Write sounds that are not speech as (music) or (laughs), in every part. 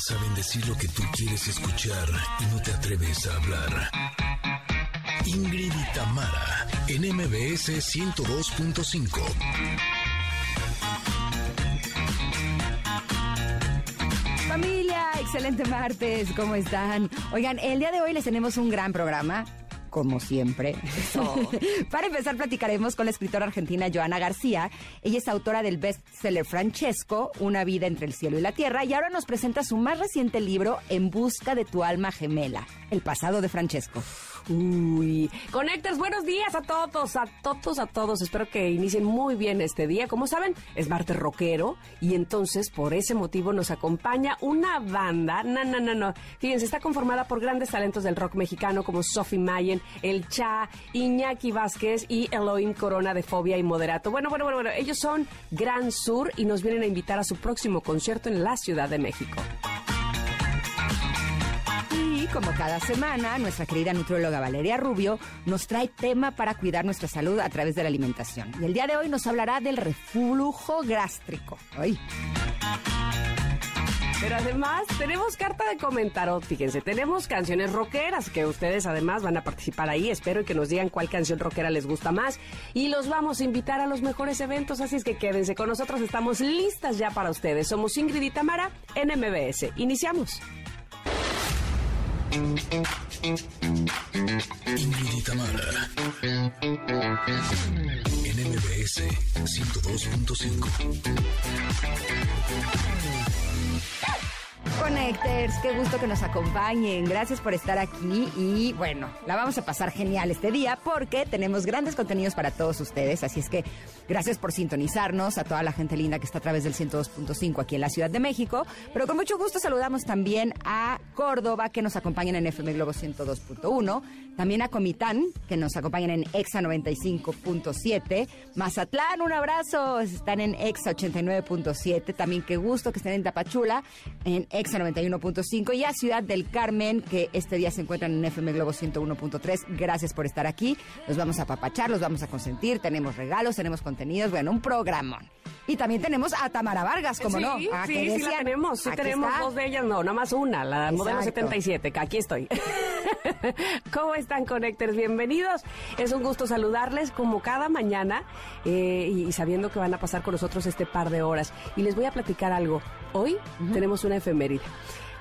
saben decir lo que tú quieres escuchar y no te atreves a hablar. Ingrid y Tamara, en MBS 102.5. Familia, excelente martes, ¿cómo están? Oigan, el día de hoy les tenemos un gran programa como siempre. (laughs) Para empezar, platicaremos con la escritora argentina Joana García. Ella es autora del bestseller Francesco, Una vida entre el cielo y la tierra, y ahora nos presenta su más reciente libro, En busca de tu alma gemela, el pasado de Francesco. Uy, Conectors, buenos días a todos, a todos, a todos. Espero que inicien muy bien este día. Como saben, es martes rockero y entonces por ese motivo nos acompaña una banda. No, no, no, no. Fíjense, está conformada por grandes talentos del rock mexicano como Sophie Mayen, El Cha, Iñaki Vázquez y Elohim Corona de Fobia y Moderato. Bueno, bueno, bueno, bueno. Ellos son Gran Sur y nos vienen a invitar a su próximo concierto en la Ciudad de México como cada semana, nuestra querida nutrióloga Valeria Rubio nos trae tema para cuidar nuestra salud a través de la alimentación. Y el día de hoy nos hablará del reflujo gástrico. Pero además tenemos carta de comentario, fíjense, tenemos canciones rockeras que ustedes además van a participar ahí, espero que nos digan cuál canción rockera les gusta más y los vamos a invitar a los mejores eventos, así es que quédense con nosotros, estamos listas ya para ustedes. Somos Ingrid y Tamara en MBS. Iniciamos. Ingrid y Tamara. En MBS 102.5. Connectors, qué gusto que nos acompañen. Gracias por estar aquí y bueno, la vamos a pasar genial este día porque tenemos grandes contenidos para todos ustedes. Así es que gracias por sintonizarnos a toda la gente linda que está a través del 102.5 aquí en la Ciudad de México. Pero con mucho gusto saludamos también a Córdoba que nos acompañan en FM Globo 102.1. También a Comitán que nos acompañan en EXA 95.7. Mazatlán, un abrazo. Están en EXA 89.7. También qué gusto que estén en Tapachula en EXA 91.5 y a Ciudad del Carmen, que este día se encuentran en FM Globo 101.3. Gracias por estar aquí. Los vamos a papachar, los vamos a consentir. Tenemos regalos, tenemos contenidos. Bueno, un programón. Y también tenemos a Tamara Vargas, como no. Ah, sí, sí, la tenemos. Sí, tenemos dos de ellas, no, nada más una, la modelo 77, que aquí estoy. (laughs) (laughs) ¿Cómo están, Connectors? Bienvenidos. Es un gusto saludarles como cada mañana eh, y sabiendo que van a pasar con nosotros este par de horas. Y les voy a platicar algo. Hoy tenemos una efeméride.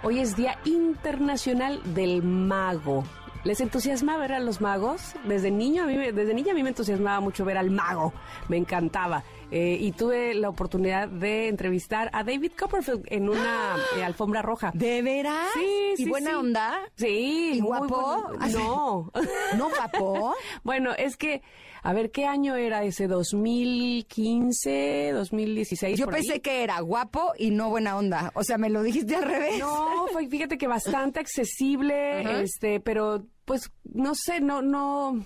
Hoy es Día Internacional del Mago. ¿Les entusiasma ver a los magos? Desde niño, a mí, desde niña a mí me entusiasmaba mucho ver al mago. Me encantaba. Eh, y tuve la oportunidad de entrevistar a David Copperfield en una eh, alfombra roja. ¿De veras? Sí, sí. ¿Y buena onda? Sí. ¿Y guapo? No. (laughs) ¿No guapo? (laughs) bueno, es que, a ver, ¿qué año era ese? ¿2015? ¿2016? Yo pensé que era guapo y no buena onda. O sea, me lo dijiste al revés. No, fíjate que bastante (laughs) accesible, este, pero pues no sé, no, no,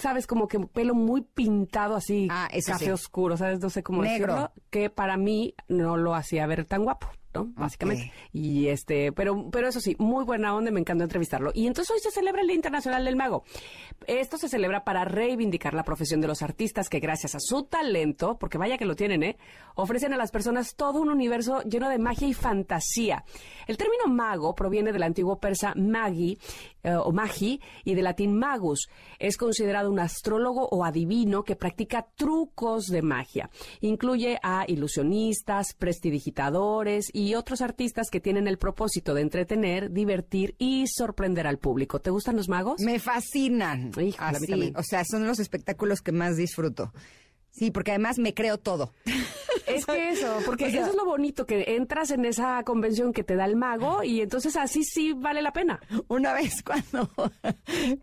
sabes, como que pelo muy pintado así, ah, café oscuro, ¿sabes? No sé cómo Negro. decirlo, que para mí no lo hacía ver tan guapo. ¿No? Básicamente. Y este, pero, pero eso sí, muy buena onda, me encantó entrevistarlo. Y entonces hoy se celebra el Día Internacional del Mago. Esto se celebra para reivindicar la profesión de los artistas que gracias a su talento, porque vaya que lo tienen, ¿eh? Ofrecen a las personas todo un universo lleno de magia y fantasía. El término mago proviene del antiguo persa magi eh, o magi y del latín magus. Es considerado un astrólogo o adivino que practica trucos de magia. Incluye a ilusionistas, prestidigitadores y otros artistas que tienen el propósito de entretener, divertir y sorprender al público. ¿Te gustan los magos? Me fascinan. Así, o sea, son los espectáculos que más disfruto. Sí, porque además me creo todo. (laughs) Es que eso, porque eso es lo bonito, que entras en esa convención que te da el mago y entonces así sí vale la pena. Una vez (laughs) cuando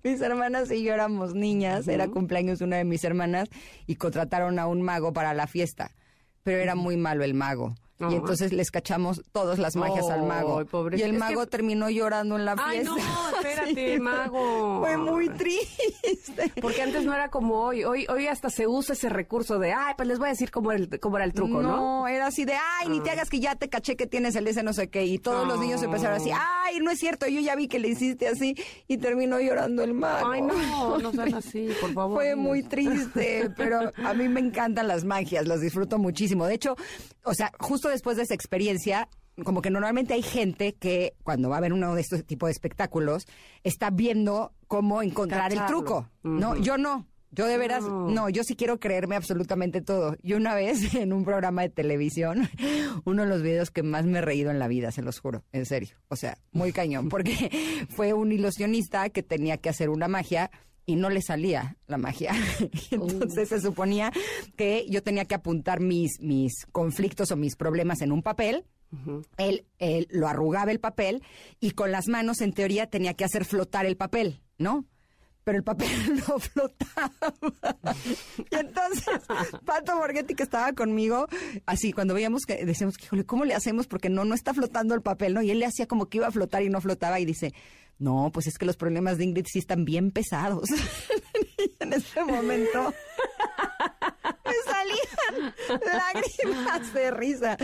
mis hermanas y yo éramos niñas, era cumpleaños de una de mis hermanas y contrataron a un mago para la fiesta, pero era muy malo el mago. Y entonces les cachamos todas las magias al mago. Y el mago terminó llorando en la fiesta. Ay, no, (laughs) espérate, mago. Fue muy triste. Porque antes no era como hoy. Hoy hoy hasta se usa ese recurso de, ay, pues les voy a decir cómo, el, cómo era el truco, ¿no? No, era así de, ay, ni te ah. hagas que ya te caché que tienes el ese no sé qué. Y todos los niños empezaron así, ay, no es cierto, yo ya vi que le hiciste así. Y terminó llorando el mago. Ay, no, (laughs) no sean así, por favor. Fue muy triste, pero a mí me encantan las magias, las disfruto muchísimo. De hecho, o sea, justo después de esa experiencia, como que normalmente hay gente que cuando va a ver uno de estos tipos de espectáculos está viendo cómo encontrar el truco, ¿no? Yo no. Yo de veras, No. no, yo sí quiero creerme absolutamente todo. Y una vez (laughs) en un programa de televisión, (laughs) uno de los videos que más me he reído en la vida, se los juro, en serio. O sea, muy cañón, porque (laughs) fue un ilusionista que tenía que hacer una magia y no le salía la magia. (laughs) Entonces se suponía que yo tenía que apuntar mis, mis conflictos o mis problemas en un papel. Él, él lo arrugaba el papel y con las manos, en teoría, tenía que hacer flotar el papel, ¿no? Pero el papel (laughs) no flotaba. Y (laughs) entonces, Pato Borghetti, que estaba conmigo, así, cuando veíamos que decíamos, híjole, ¿cómo le hacemos? Porque no, no está flotando el papel, ¿no? Y él le hacía como que iba a flotar y no flotaba y dice, no, pues es que los problemas de Ingrid sí están bien pesados. (laughs) en ese momento (laughs) me salían lágrimas de risa.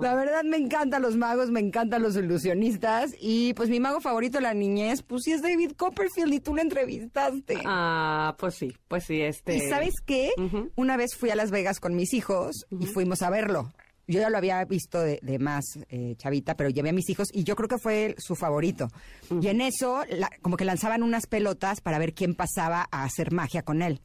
La verdad me encantan los magos, me encantan los ilusionistas y pues mi mago favorito de la niñez, pues sí es David Copperfield y tú lo entrevistaste. Ah, pues sí, pues sí, este... ¿Y sabes qué? Una vez fui a Las Vegas con mis hijos y fuimos a verlo. Yo ya lo había visto de, de más eh, chavita, pero llevé a mis hijos y yo creo que fue su favorito. Y en eso, la- como que lanzaban unas pelotas para ver quién pasaba a hacer magia con él.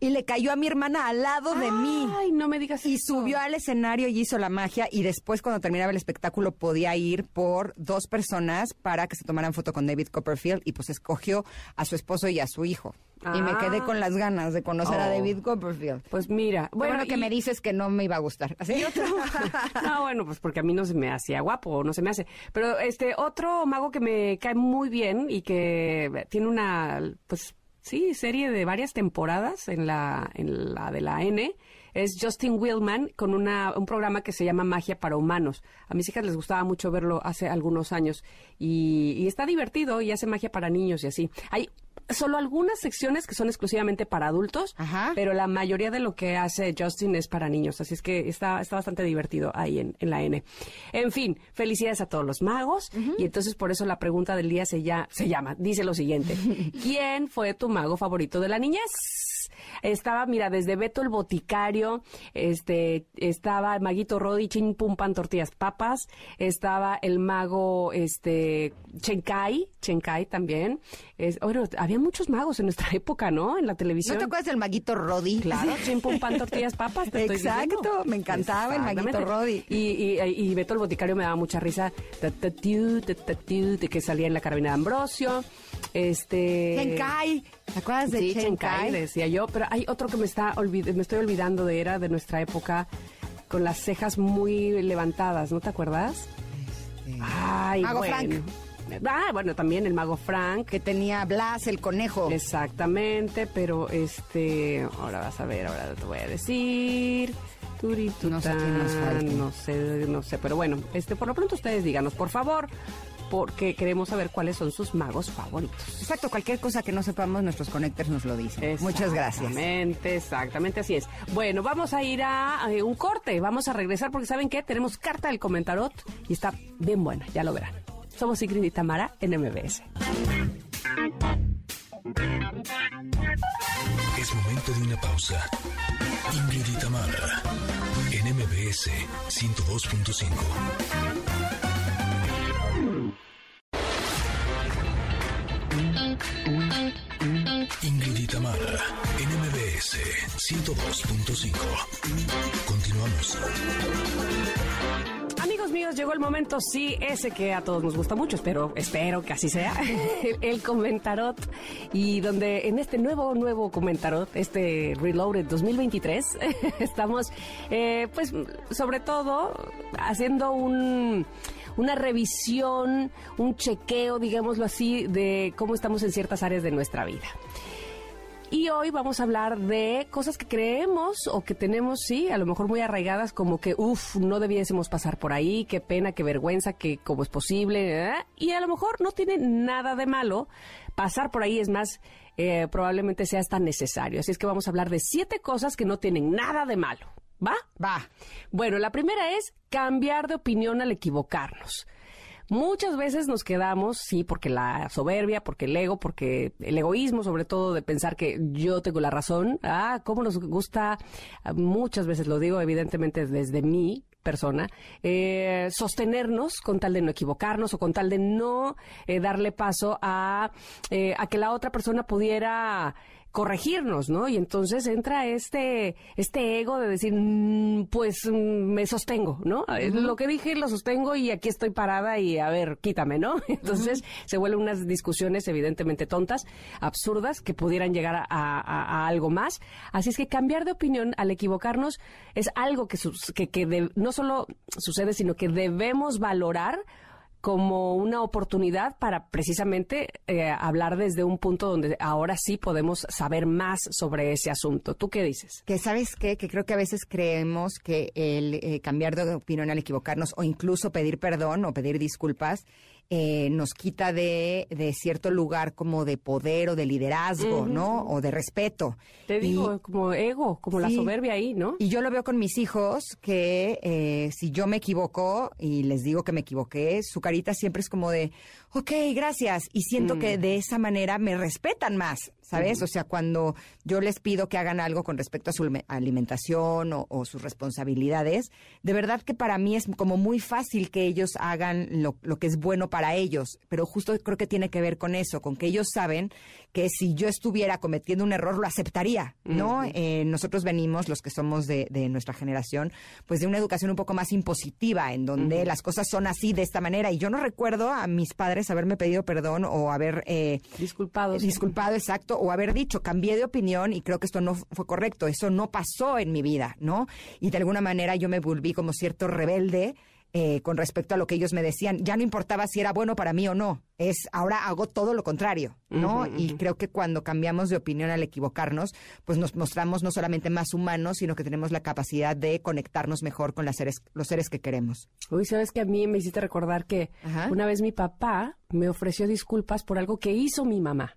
Y le cayó a mi hermana al lado de mí. Ay, no me digas Y eso. subió al escenario y hizo la magia y después cuando terminaba el espectáculo podía ir por dos personas para que se tomaran foto con David Copperfield y pues escogió a su esposo y a su hijo. Y me Ah. quedé con las ganas de conocer a Oh. David Copperfield. Pues mira, Bueno, bueno, que y- me dices que no me iba a gustar. (laughs) ¿Así? (laughs) No, bueno, pues porque a mí no se me hacía guapo, no se me hace. Pero este otro mago que me cae muy bien y que tiene una, pues sí, serie de varias temporadas en la, en la de la N es Justin Willman con una, un programa que se llama Magia para Humanos. A mis hijas les gustaba mucho verlo hace algunos años y, y está divertido y hace magia para niños y así. Hay solo algunas secciones que son exclusivamente para adultos, Ajá. pero la mayoría de lo que hace Justin es para niños, así es que está, está bastante divertido ahí en, en la N. En fin, felicidades a todos los magos y entonces por eso la pregunta del día se, ya, se llama, dice lo siguiente, (laughs) ¿quién fue tu mago favorito de la niñez? Estaba, mira, desde Beto el Boticario, este, estaba el maguito Rodi, Chin Pum Pan Tortillas Papas, estaba el mago, este, Chenkai, Chenkai también. Es, bueno, había muchos magos en nuestra (laughs) época, ¿no? En la ¿No televisión. te acuerdas del maguito Roddy? Claro, Chin Pum Pan (laughs) Tortillas Papas. te Exacto, me encantaba el maguito. Roddy. Y, y, y Beto el Boticario me daba mucha risa. ta, ta, tiu, ta, ta, tiu, de que salía en la carabina de Ambrosio. Este. Chenkai. ¿Te acuerdas de Sí, Chenkai? Chenkai, decía yo, pero hay otro que me está olvid- me estoy olvidando de era de nuestra época con las cejas muy levantadas, ¿no te acuerdas? Ay, Mago bueno. Frank. Ah, bueno, también el mago Frank. Que tenía Blas, el conejo. Exactamente, pero este, ahora vas a ver, ahora te voy a decir. Turitután, No sé quién nos falta. No sé, no sé, pero bueno, este, por lo pronto ustedes díganos, por favor, porque queremos saber cuáles son sus magos favoritos. Exacto, cualquier cosa que no sepamos, nuestros conectores nos lo dicen. Muchas gracias. Exactamente, exactamente así es. Bueno, vamos a ir a eh, un corte, vamos a regresar porque ¿saben qué? Tenemos carta del comentarot y está bien buena, ya lo verán. Somos Ingrid y Tamara en MBS. Es momento de una pausa. Ingrid y Tamara, en MBS 102.5. Ingrid y Tamara, en MBS 102.5. Continuamos. Amigos míos, llegó el momento, sí, ese que a todos nos gusta mucho, espero, espero que así sea, (laughs) el, el comentarot. Y donde en este nuevo, nuevo comentarot, este Reloaded 2023, (laughs) estamos, eh, pues, sobre todo, haciendo un una revisión, un chequeo, digámoslo así, de cómo estamos en ciertas áreas de nuestra vida. Y hoy vamos a hablar de cosas que creemos o que tenemos, sí, a lo mejor muy arraigadas, como que, uff, no debiésemos pasar por ahí, qué pena, qué vergüenza, que cómo es posible. ¿eh? Y a lo mejor no tiene nada de malo pasar por ahí, es más, eh, probablemente sea hasta necesario. Así es que vamos a hablar de siete cosas que no tienen nada de malo. ¿Va? Va. Bueno, la primera es cambiar de opinión al equivocarnos. Muchas veces nos quedamos, sí, porque la soberbia, porque el ego, porque el egoísmo, sobre todo de pensar que yo tengo la razón. Ah, cómo nos gusta, ah, muchas veces lo digo, evidentemente desde mí, persona, eh, sostenernos con tal de no equivocarnos o con tal de no eh, darle paso a, eh, a que la otra persona pudiera corregirnos, ¿no? Y entonces entra este, este ego de decir, mm, pues mm, me sostengo, ¿no? Lo que dije lo sostengo y aquí estoy parada y a ver, quítame, ¿no? (laughs) Entonces se vuelven unas discusiones evidentemente tontas, absurdas, que pudieran llegar a, algo más. Así es que cambiar de opinión al equivocarnos es algo que, que, que no solo sucede, sino que debemos valorar como una oportunidad para precisamente eh, hablar desde un punto donde ahora sí podemos saber más sobre ese asunto. ¿Tú qué dices? Que sabes qué, que creo que a veces creemos que el eh, cambiar de opinión al equivocarnos o incluso pedir perdón o pedir disculpas eh, nos quita de, de, cierto lugar como de poder o de liderazgo, ¿no? O de respeto. Te digo, como ego, como la soberbia ahí, ¿no? Y yo lo veo con mis hijos, que eh, si yo me equivoco y les digo que me equivoqué, su carita siempre es como de, ok, gracias. Y siento que mm. de esa manera me respetan más, ¿sabes? O sea, cuando yo les pido que hagan algo con respecto a su alimentación o, sus responsabilidades, de verdad que para mí es como muy fácil que ellos hagan lo, lo que es bueno para ellos, pero justo creo que tiene que ver con eso, con que ellos saben que si yo estuviera cometiendo un error lo aceptaría, ¿no? Eh, nosotros venimos, los que somos de, nuestra generación, pues de una educación un poco más impositiva, en donde las cosas son así, de esta manera, y yo no recuerdo a mis padres haberme pedido perdón o haber... Eh, disculpado. Disculpado, exacto, o haber dicho, cambié de opinión y creo que esto no fue correcto, eso no pasó en mi vida, ¿no? Y de alguna manera yo me volví como cierto rebelde eh, con respecto a lo que ellos me decían. Ya no importaba si era bueno para mí o no. Es ahora hago todo lo contrario, ¿no? Y creo que cuando cambiamos de opinión al equivocarnos, pues nos mostramos no solamente más humanos, sino que tenemos la capacidad de conectarnos mejor con las seres, los seres que queremos. Uy, sabes que a mí me hiciste recordar que una vez mi papá me ofreció disculpas por algo que hizo mi mamá.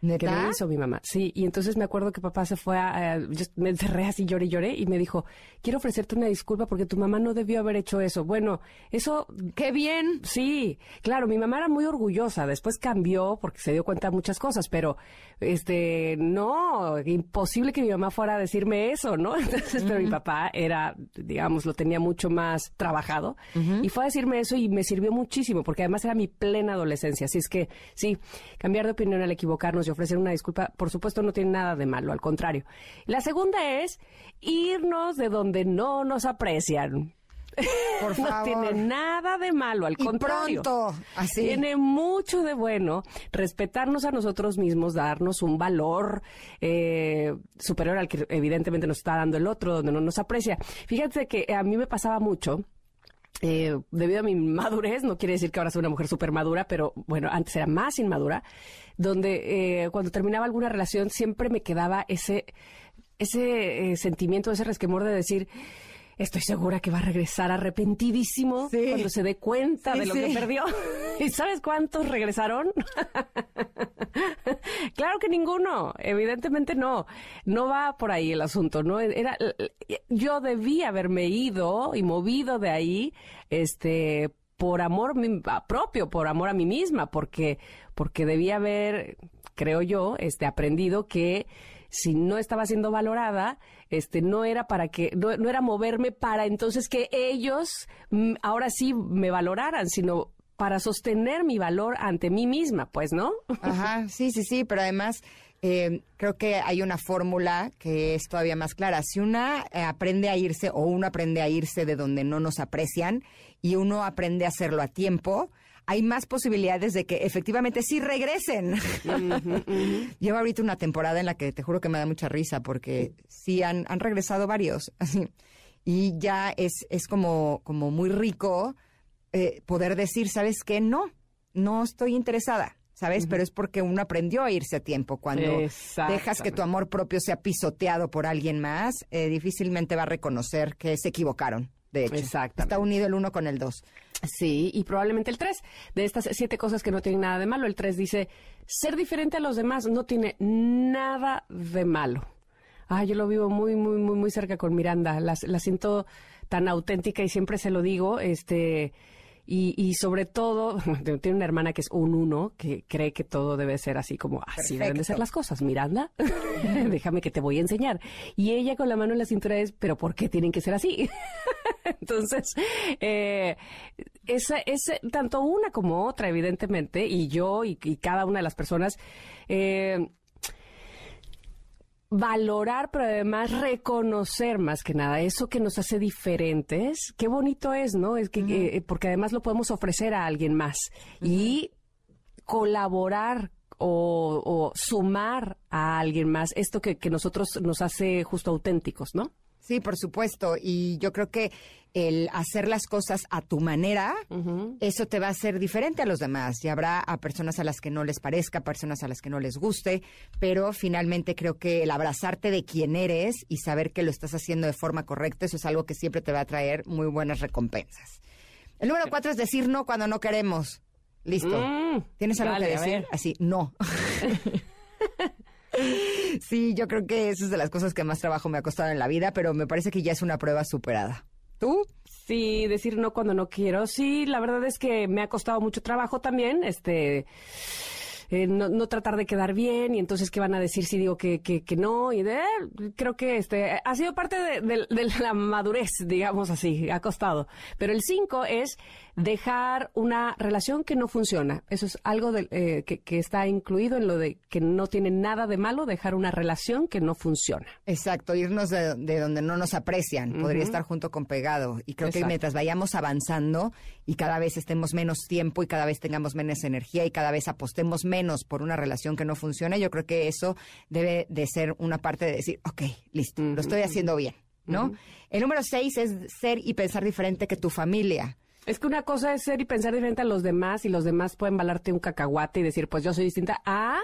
Que me hizo mi mamá. Sí, y entonces me acuerdo que papá se fue a... yo me encerré así, lloré lloré, y me dijo, quiero ofrecerte una disculpa porque tu mamá no debió haber hecho eso. Bueno, eso... ¡Qué bien! Sí, claro, mi mamá era muy orgullosa. Después cambió porque se dio cuenta de muchas cosas, pero, este, no, imposible que mi mamá fuera a decirme eso, ¿no? (laughs) Entonces, pero mi papá era, digamos, lo tenía mucho más trabajado, y fue a decirme eso y me sirvió muchísimo, porque además era mi plena adolescencia. Así es que, sí, cambiar de opinión al equivocarnos ofrecer una disculpa, por supuesto, no tiene nada de malo, al contrario. La segunda es irnos de donde no nos aprecian. Por (laughs) favor. no tiene nada de malo, al contrario. Pronto, así. Tiene mucho de bueno respetarnos a nosotros mismos, darnos un valor eh, superior al que evidentemente nos está dando el otro, donde no nos aprecia. Fíjate que a mí me pasaba mucho eh, debido a mi madurez, no quiere decir que ahora soy una mujer súper madura, pero bueno, antes era más inmadura, donde eh, cuando terminaba alguna relación siempre me quedaba ese, ese eh, sentimiento, ese resquemor de decir, estoy segura que va a regresar arrepentidísimo cuando se dé cuenta de lo que perdió. (laughs) ¿Y sabes cuántos regresaron? (laughs) claro que ninguno, evidentemente no. No va por ahí el asunto, ¿no? Era yo debía haberme ido y movido de ahí este por amor propio, por amor a mí misma, porque porque debía haber, creo yo, este aprendido que si no estaba siendo valorada, este, no era para que, no, era moverme para entonces que ellos mm, ahora sí me valoraran, sino para sostener mi valor ante mí misma, pues, ¿no? Ajá, sí, sí, sí, pero además eh, creo que hay una fórmula que es todavía más clara. Si una eh, aprende a irse o uno aprende a irse de donde no nos aprecian y uno aprende a hacerlo a tiempo, hay más posibilidades de que efectivamente sí regresen. Llevo ahorita una temporada en la que te juro que me da mucha risa porque sí han, han regresado varios. (laughs) y ya es, es como, como muy rico eh, poder decir, ¿sabes qué? No, no estoy interesada. ¿sabes? Pero es porque uno aprendió a irse a tiempo. Cuando dejas que tu amor propio sea pisoteado por alguien más, eh, difícilmente va a reconocer que se equivocaron de hecho. Está unido el uno con el dos. Sí, y probablemente el tres. De estas siete cosas que no tienen nada de malo, el tres dice, ser diferente a los demás no tiene nada de malo. Ah, yo lo vivo muy, muy, muy, muy cerca con Miranda. La, la siento tan auténtica y siempre se lo digo, este Y, sobre todo, (laughs) tiene una hermana que es un uno, que cree que todo debe ser así como así deben de ser las cosas. Miranda, (laughs) déjame que te voy a enseñar. Y ella con la mano en la cintura es, pero ¿por qué tienen que ser así? (laughs) Entonces, eh, esa, es tanto una como otra, evidentemente, y yo y, cada una de las personas, eh, valorar, pero además reconocer más que nada eso que nos hace diferentes. Qué bonito es, ¿no? Es que, eh, porque además lo podemos ofrecer a alguien más y colaborar o, sumar a alguien más esto que, que nosotros nos hace justo auténticos, ¿no? Sí, por supuesto. Y yo creo que el hacer las cosas a tu manera, eso te va a hacer diferente a los demás. Y habrá a personas a las que no les parezca, personas a las que no les guste, pero finalmente creo que el abrazarte de quién eres y saber que lo estás haciendo de forma correcta, eso es algo que siempre te va a traer muy buenas recompensas. El número cuatro es decir no cuando no queremos. Listo. Mm, ¿Tienes algo que decir? Así, no. (laughs) (laughs) Sí, yo creo que eso es de las cosas que más trabajo me ha costado en la vida, pero me parece que ya es una prueba superada. ¿Tú? Sí, decir no cuando no quiero. Sí, la verdad es que me ha costado mucho trabajo también. Este eh, no, tratar de quedar bien y entonces qué van a decir si digo que, que, no y de, creo que este ha sido parte de, la madurez, digamos así, ha costado. Pero el cinco es dejar una relación que no funciona. Eso es algo eh, que, que, está incluido en lo de que no tiene nada de malo dejar una relación que no funciona. Exacto, irnos de, donde no nos aprecian. Podría estar junto con pegado. Y creo que mientras vayamos avanzando y cada vez estemos menos tiempo y cada vez tengamos menos energía y cada vez apostemos menos por una relación que no funciona, yo creo que eso debe de ser una parte de decir, ok, listo, lo estoy haciendo bien, ¿no? El número seis es ser y pensar diferente que tu familia. Es que una cosa es ser y pensar diferente a los demás y los demás pueden valarte un cacahuate y decir, pues yo soy distinta a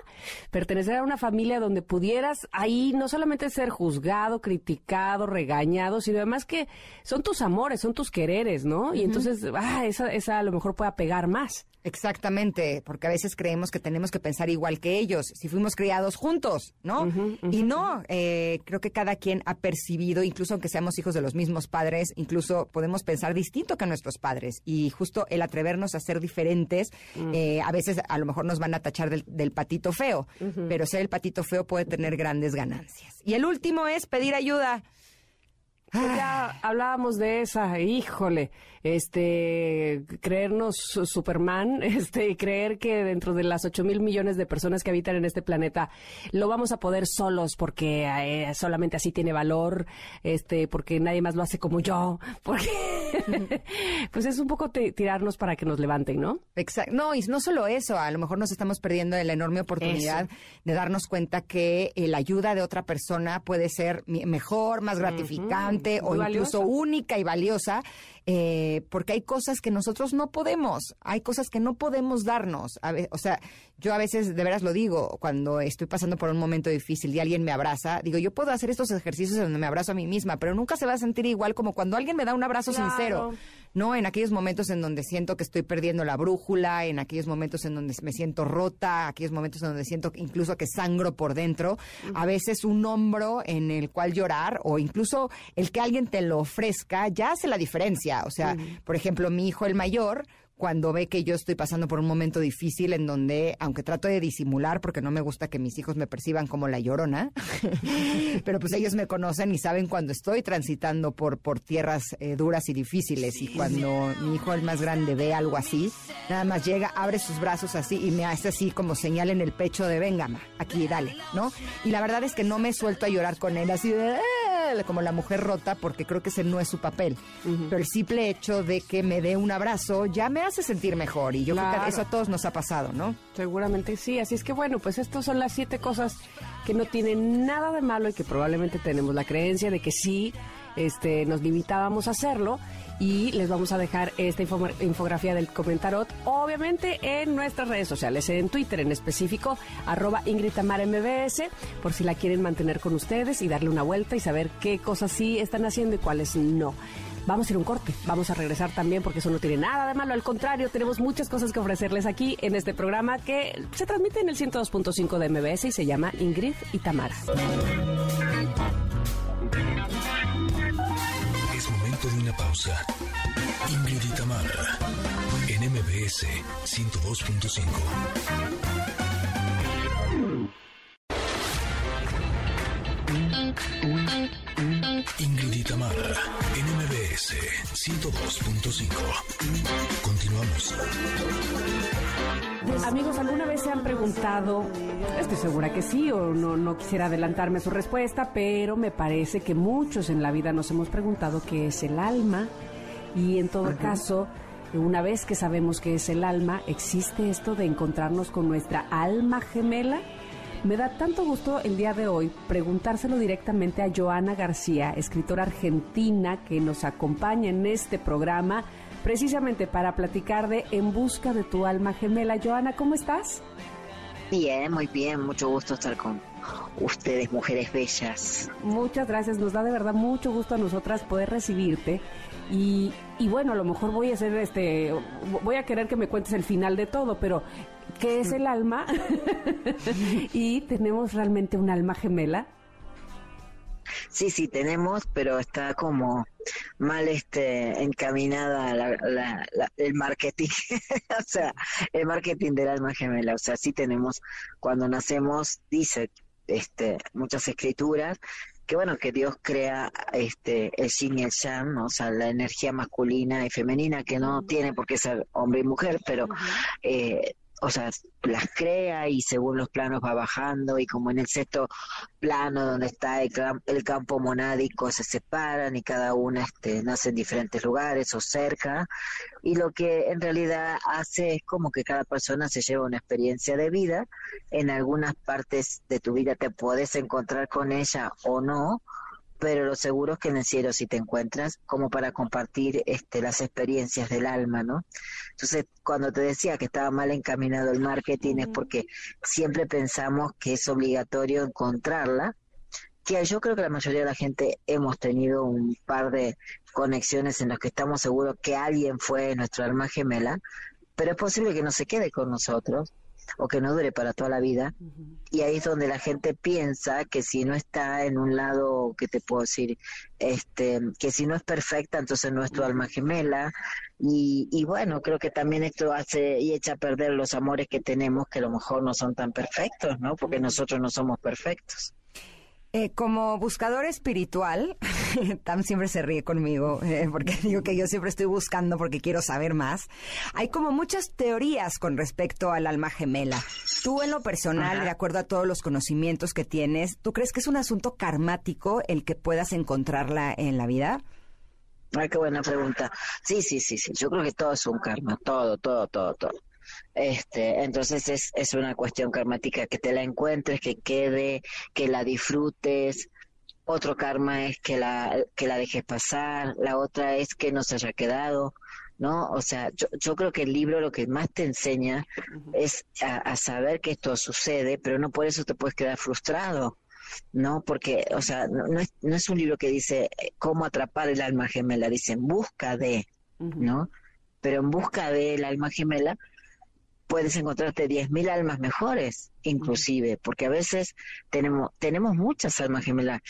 pertenecer a una familia donde pudieras ahí no solamente ser juzgado, criticado, regañado, sino además que son tus amores, son tus quereres, ¿no? Y entonces, ah, esa, esa a lo mejor pueda pegar más. Exactamente, porque a veces creemos que tenemos que pensar igual que ellos, si fuimos criados juntos, ¿no? y no, eh, creo que cada quien ha percibido, incluso aunque seamos hijos de los mismos padres, incluso podemos pensar distinto que nuestros padres. Y justo el atrevernos a ser diferentes, mm. eh, a veces a lo mejor nos van a tachar del, patito feo, pero ser el patito feo puede tener grandes ganancias. Y el último es pedir ayuda. Ya hablábamos de esa, híjole, este, creernos Superman, (laughs) este, creer que dentro de las ocho mil millones de personas que habitan en este planeta lo vamos a poder solos porque eh, solamente así tiene valor, este, porque nadie más lo hace como yo, (laughs) porque, pues es un poco tirarnos para que nos levanten, ¿no? Exacto. No, y no solo eso, a lo mejor nos estamos perdiendo la enorme oportunidad de darnos cuenta que la ayuda de otra persona puede ser mejor, más gratificante o incluso única y valiosa eh, porque hay cosas que nosotros no podemos, hay cosas que no podemos darnos. o sea, yo a veces de veras lo digo, cuando estoy pasando por un momento difícil y alguien me abraza, digo, yo puedo hacer estos ejercicios donde me abrazo a mí misma, pero nunca se va a sentir igual como cuando alguien me da un abrazo sincero. ¿no? En aquellos momentos en donde siento que estoy perdiendo la brújula, en aquellos momentos en donde me siento rota, aquellos momentos en donde siento incluso que sangro por dentro, a veces un hombro en el cual llorar o incluso el que alguien te lo ofrezca ya hace la diferencia. O sea, por ejemplo, mi hijo el mayor, cuando ve que yo estoy pasando por un momento difícil en donde, aunque trato de disimular porque no me gusta que mis hijos me perciban como la llorona, (laughs) pero pues ellos me conocen y saben cuando estoy transitando por, por tierras eh, duras y difíciles y cuando mi hijo el más grande ve algo así, nada más llega, abre sus brazos así y me hace así como señal en el pecho de venga, aquí, dale, ¿no? Y la verdad es que no me suelto a llorar con él así de... Eh", como la mujer rota porque creo que ese no es su papel. Pero el simple hecho de que me dé un abrazo ya me hace sentir mejor y yo creo que eso a todos nos ha pasado, ¿no? Seguramente sí, así es que bueno, pues estas son las siete cosas que no tienen nada de malo y que probablemente tenemos la creencia de que sí este, nos limitábamos a hacerlo y les vamos a dejar esta infografía del comentarot, obviamente en nuestras redes sociales, en Twitter en específico, arroba Ingrid MBS, por si la quieren mantener con ustedes y darle una vuelta y saber qué cosas sí están haciendo y cuáles no. Vamos a ir un corte, vamos a regresar también porque eso no tiene nada de malo, al contrario, tenemos muchas cosas que ofrecerles aquí en este programa que se transmite en el 102.5 de MBS y se llama Ingrid y Tamara. Es momento de una pausa. Ingrid Itamara, en MBS 102.5. Ingrid Itamara, NMBS 102.5. Continuamos. Amigos, ¿alguna vez se han preguntado, estoy segura que sí, o no, no quisiera adelantarme a su respuesta, pero me parece que muchos en la vida nos hemos preguntado qué es el alma y en todo caso, una vez que sabemos qué es el alma, ¿existe esto de encontrarnos con nuestra alma gemela? Me da tanto gusto el día de hoy preguntárselo directamente a Joana García, escritora argentina que nos acompaña en este programa precisamente para platicar de En Busca de tu Alma Gemela. Joana, ¿cómo estás? Bien, muy bien, mucho gusto estar con ustedes, mujeres bellas. Muchas gracias, nos da de verdad mucho gusto a nosotras poder recibirte. Y, y bueno, a lo mejor voy a hacer este, voy a querer que me cuentes el final de todo, pero ¿qué es el alma? (laughs) y tenemos realmente un alma gemela. Sí, sí, tenemos, pero está como mal este encaminada el marketing, (laughs) o sea, el marketing del alma gemela, o sea, sí tenemos, cuando nacemos, dice este muchas escrituras, que bueno, que Dios crea este el yin y el yang, o sea, la energía masculina y femenina, que no tiene por qué ser hombre y mujer, pero eh, o sea, las crea y según los planos va bajando y como en el sexto plano donde está el, el campo monádico se separan y cada una este, nace en diferentes lugares o cerca y lo que en realidad hace es como que cada persona se lleva una experiencia de vida, en algunas partes de tu vida te puedes encontrar con ella o no, pero lo seguro es que en el cielo si te encuentras como para compartir este, las experiencias del alma, ¿no? Entonces, cuando te decía que estaba mal encaminado el marketing es porque siempre pensamos que es obligatorio encontrarla, que yo creo que la mayoría de la gente hemos tenido un par de conexiones en las que estamos seguros que alguien fue nuestro alma gemela, pero es posible que no se quede con nosotros o que no dure para toda la vida. Y ahí es donde la gente piensa que si no está en un lado, que te puedo decir? Este, que si no es perfecta, entonces no es tu alma gemela. Y, y bueno, creo que también esto hace y echa a perder los amores que tenemos, que a lo mejor no son tan perfectos, ¿no? Porque nosotros no somos perfectos. Eh, como buscador espiritual, (laughs) Tam siempre se ríe conmigo eh, porque (laughs) digo que yo siempre estoy buscando porque quiero saber más. Hay como muchas teorías con respecto al alma gemela. Tú en lo personal, de acuerdo a todos los conocimientos que tienes, ¿tú crees que es un asunto karmático el que puedas encontrarla en la vida? Ay, qué buena pregunta. Sí, sí, sí, sí. Yo creo que todo es un karma, todo, todo, todo, todo. Este, entonces es, es una cuestión karmática que te la encuentres, que quede, que la disfrutes. Otro karma es que la, que la dejes pasar, la otra es que no se haya quedado, ¿no? O sea, yo, yo creo que el libro lo que más te enseña es a, saber que esto sucede, pero no por eso te puedes quedar frustrado. ¿no? Porque, o sea, no, es, no es un libro que dice eh, cómo atrapar el alma gemela, dice en busca de, ¿no? Pero en busca del alma gemela puedes encontrarte 10.000 almas mejores, inclusive, porque a veces tenemos, tenemos muchas almas gemelas.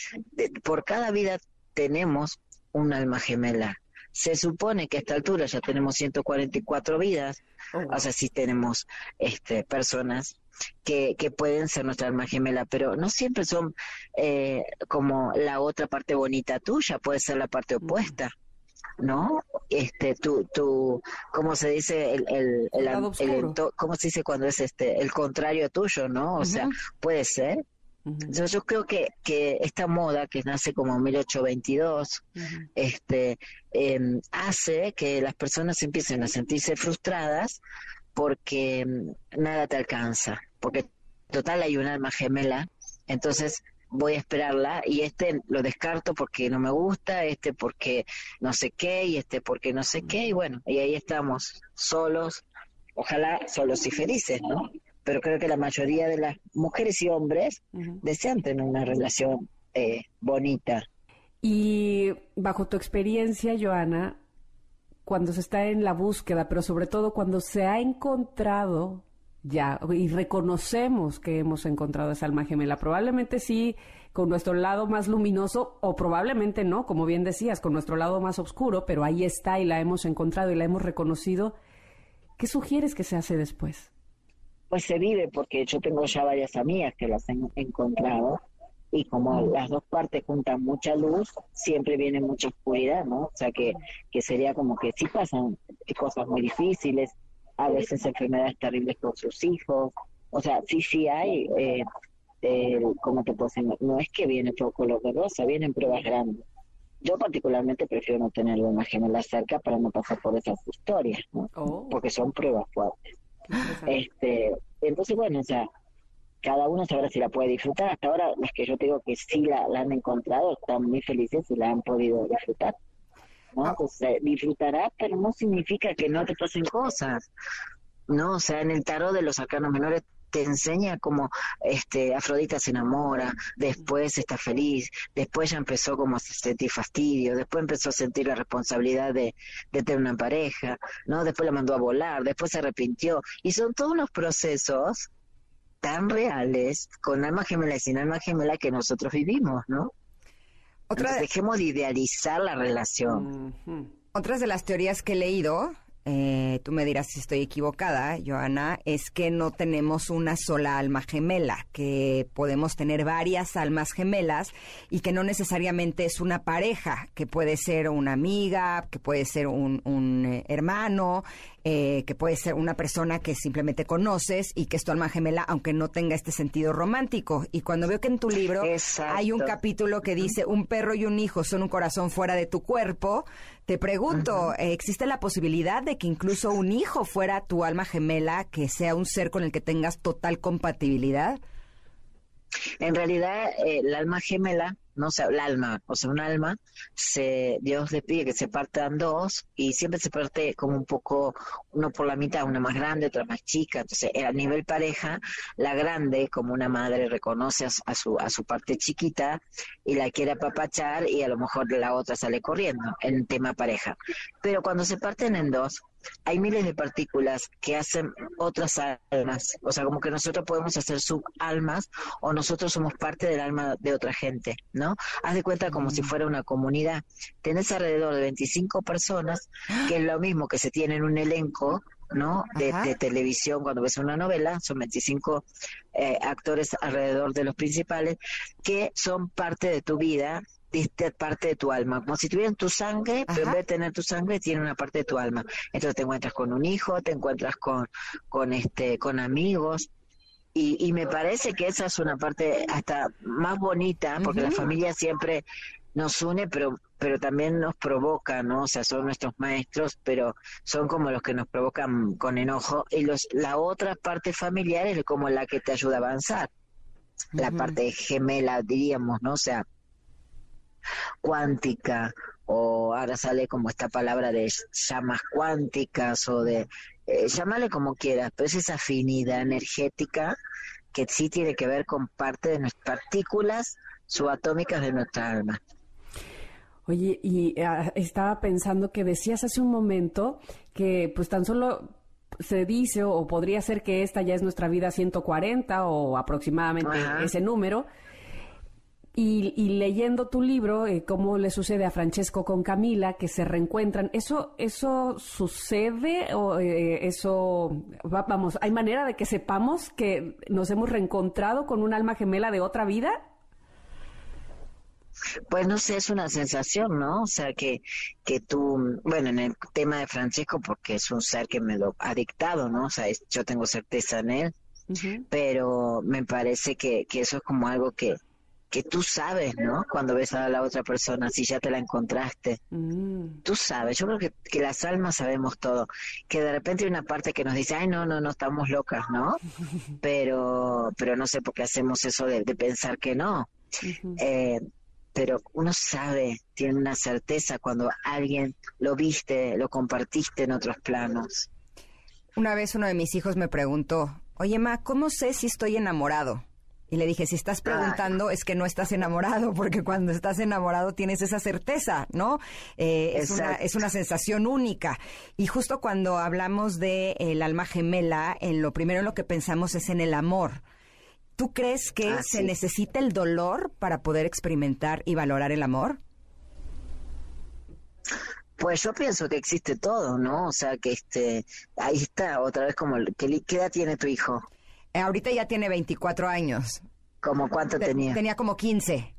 por cada vida tenemos un alma gemela. Se supone que a esta altura ya tenemos 144 vidas, oh, o sea, sí tenemos este, personas que, que pueden ser nuestra alma gemela, pero no siempre son eh, como la otra parte bonita tuya, puede ser la parte opuesta. ¿No? Este, tu, tu, ¿cómo se dice? El, el, el, ¿cómo se dice cuando es este, el contrario tuyo, ¿no? O sea, puede ser. Entonces yo creo que, que esta moda que nace como en 1822 este, em, hace que las personas empiecen a sentirse frustradas porque em, nada te alcanza, porque total hay un alma gemela, entonces voy a esperarla y este lo descarto porque no me gusta, este porque no sé qué y este porque no sé qué y bueno, y ahí estamos solos, ojalá solos y felices, ¿no? Pero creo que la mayoría de las mujeres y hombres desean tener una relación eh, bonita. Y bajo tu experiencia, Joana, cuando se está en la búsqueda, pero sobre todo cuando se ha encontrado ya, y reconocemos que hemos encontrado esa alma gemela. Probablemente sí con nuestro lado más luminoso o probablemente no, como bien decías, con nuestro lado más oscuro, pero ahí está y la hemos encontrado y la hemos reconocido. ¿Qué sugieres que se hace después? Pues se vive, porque yo tengo ya varias amigas que las han encontrado y como las dos partes juntan mucha luz, siempre viene mucha oscuridad, ¿no? O sea que, que sería como que sí pasan cosas muy difíciles, a veces enfermedades terribles con sus hijos, o sea, sí, sí hay, eh, eh, como te puedo decir, no es que viene todo color de rosa, vienen pruebas grandes. Yo particularmente prefiero no tener una gemela cerca para no pasar por esas historias, ¿no? Oh. porque son pruebas fuertes. Este, entonces, bueno, o sea, cada uno sabrá si la puede disfrutar. Hasta ahora, las que yo digo que sí la, han encontrado están muy felices y la han podido disfrutar. ¿No? Ah. Entonces, disfrutará, pero no significa que no te pasen cosas. ¿no? O sea, en el tarot de los arcanos menores te enseña cómo este, Afrodita se enamora, después está feliz, después ya empezó como a sentir fastidio, después empezó a sentir la responsabilidad de, de tener una pareja, ¿no? Después la mandó a volar, después se arrepintió. Y son todos unos procesos tan reales, con alma gemela y sin alma gemela que nosotros vivimos, ¿no? Otra... dejemos de idealizar la relación. Otras de las teorías que he leído eh, tú me dirás si estoy equivocada, Joana, es que no tenemos una sola alma gemela, que podemos tener varias almas gemelas y que no necesariamente es una pareja, que puede ser una amiga, que puede ser un, eh, hermano, eh, que puede ser una persona que simplemente conoces y que es tu alma gemela, aunque no tenga este sentido romántico. Y cuando veo que en tu libro hay un capítulo que dice un perro y un hijo son un corazón fuera de tu cuerpo, te pregunto, ¿existe la posibilidad de que incluso un hijo fuera tu alma gemela, que sea un ser con el que tengas total compatibilidad? En realidad, eh, el alma gemela no sé, el alma, o sea, un alma, se, Dios le pide que se partan dos y siempre se parte como un poco, uno por la mitad, una más grande, otra más chica. Entonces, a nivel pareja, la grande, como una madre, reconoce a, su, a su parte chiquita y la quiere apapachar y a lo mejor la otra sale corriendo en tema pareja. Pero cuando se parten en dos, hay miles de partículas que hacen otras almas. O sea, como que nosotros podemos hacer subalmas o nosotros somos parte del alma de otra gente, ¿no? Haz de cuenta como si mm. fuera una comunidad. Tenés alrededor de 25 personas, que es lo mismo que se tiene en un elenco, ¿no? De, televisión, cuando ves una novela, son 25 eh, actores alrededor de los principales que son parte de tu vida diste parte de tu alma, como si tuvieran tu sangre, pero en vez de tener tu sangre, tiene una parte de tu alma. Entonces te encuentras con un hijo, te encuentras con, con este, con amigos, y, y me parece que esa es una parte hasta más bonita, porque la familia siempre nos une, pero pero también nos provoca, ¿no? O sea, son nuestros maestros, pero son como los que nos provocan con enojo. Y los la otra parte familiar es como la que te ayuda a avanzar. La parte gemela, diríamos, ¿no? O sea, cuántica o ahora sale como esta palabra de llamas cuánticas o de eh, llámale como quieras, pero es esa afinidad energética que sí tiene que ver con parte de nuestras partículas subatómicas de nuestra alma. Oye, y ah, estaba pensando que decías hace un momento que pues tan solo se dice o podría ser que esta ya es nuestra vida 140 o aproximadamente ese número, y, leyendo tu libro, eh, cómo le sucede a Francesco con Camila, que se reencuentran, ¿eso, eso sucede o eh, eso, vamos, hay manera de que sepamos que nos hemos reencontrado con un alma gemela de otra vida? Pues no sé, es una sensación, ¿no? O sea, que, que tú, bueno, en el tema de Francesco, porque es un ser que me lo ha dictado, ¿no? O sea, yo tengo certeza en él, pero me parece que, que eso es como algo que, que tú sabes, ¿no? Cuando ves a la otra persona, si ya te la encontraste. Mm. Tú sabes, yo creo que, que, las almas sabemos todo. Que de repente hay una parte que nos dice, ay, no, no, no, estamos locas, ¿no? (laughs) pero, pero no sé por qué hacemos eso de, pensar que no. eh, pero uno sabe, tiene una certeza cuando alguien lo viste, lo compartiste en otros planos. Una vez uno de mis hijos me preguntó, oye, Ma, ¿cómo sé si estoy enamorado? Y le dije, si estás preguntando es que no estás enamorado, porque cuando estás enamorado tienes esa certeza, ¿no? Eh, es, una, es una sensación única. Y justo cuando hablamos de el alma gemela, en lo primero en lo que pensamos es en el amor. ¿Tú crees que Ah, se sí. necesita el dolor para poder experimentar y valorar el amor? Pues yo pienso que existe todo, ¿no? O sea, que este, ahí está, otra vez como, ¿qué, qué edad tiene tu hijo? Eh, ahorita ya tiene 24 años. ¿Como cuánto Te- tenía? Tenía como 15.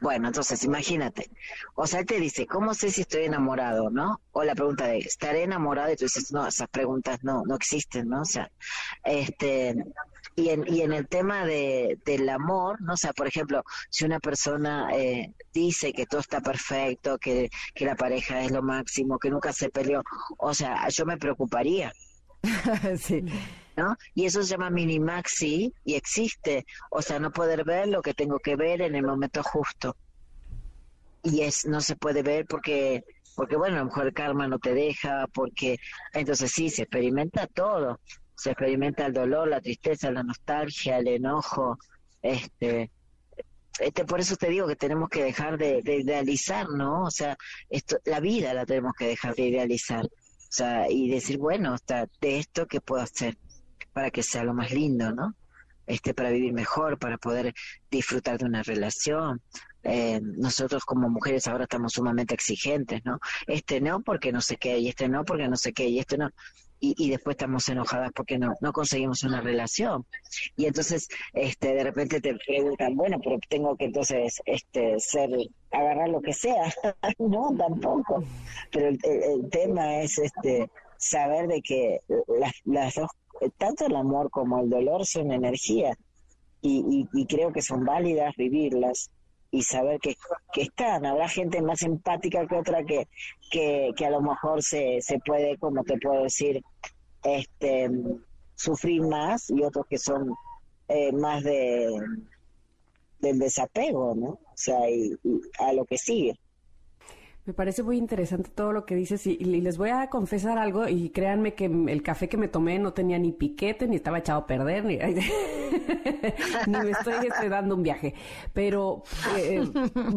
Bueno, entonces imagínate. O sea, él te dice, ¿cómo sé si estoy enamorado, no? O la pregunta de, ¿estaré enamorado? Y tú dices, no, esas preguntas no, no existen, ¿no? O sea, este, y en, y en el tema de, del amor, ¿no? O sea, por ejemplo, si una persona eh, dice que todo está perfecto, que, que la pareja es lo máximo, que nunca se peleó, o sea, yo me preocuparía. (laughs) sí. ¿No? Y eso se llama minimaxi y existe, o sea, no poder ver lo que tengo que ver en el momento justo. Y es no se puede ver porque porque bueno, a lo mejor el karma no te deja, porque entonces sí se experimenta todo. Se experimenta el dolor, la tristeza, la nostalgia, el enojo, este este, por eso te digo que tenemos que dejar de, de idealizar, ¿no? O sea, esto, la vida la tenemos que dejar de idealizar. O sea, y decir, bueno, está de esto que puedo hacer para que sea lo más lindo, ¿no? Este, para vivir mejor, para poder disfrutar de una relación. Eh, nosotros como mujeres ahora estamos sumamente exigentes, ¿no? Este no porque no sé qué, y este no porque no sé qué, y este no. Y, y después estamos enojadas porque no, no conseguimos una relación. Y entonces, este, de repente te preguntan, bueno, pero tengo que entonces, este, ser, agarrar lo que sea. (laughs) no, tampoco. Pero el, el- tema es, este, saber de que las, las dos, tanto el amor como el dolor son energía y, creo que son válidas vivirlas y saber que, que están. Habrá gente más empática que otra que, que, que a lo mejor se, se puede, como te puedo decir, este sufrir más y otros que son eh, más de del desapego, ¿no? O sea, y a lo que sigue. Me parece muy interesante todo lo que dices y, y les voy a confesar algo y créanme que el café que me tomé no tenía ni piquete, ni estaba echado a perder, ni, (laughs) ni me estoy este, dando un viaje. Pero eh,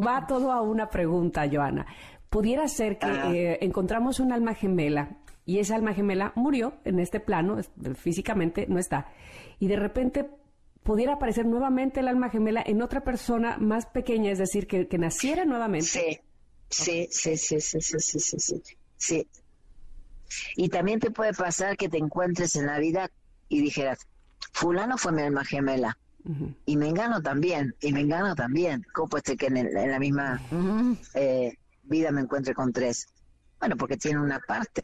va todo a una pregunta, Joana. Pudiera ser que eh, encontramos un alma gemela y esa alma gemela murió en este plano, físicamente no está, y de repente pudiera aparecer nuevamente el alma gemela en otra persona más pequeña, es decir, que, que naciera nuevamente. Sí, sí, sí, sí, sí, sí, sí, sí, sí, sí. Y también te puede pasar que te encuentres en la vida y dijeras, fulano fue mi alma gemela, y me engano también, y me engano también. ¿Cómo puede ser que en, el- en la misma eh, vida me encuentre con tres? Bueno, porque tiene una parte,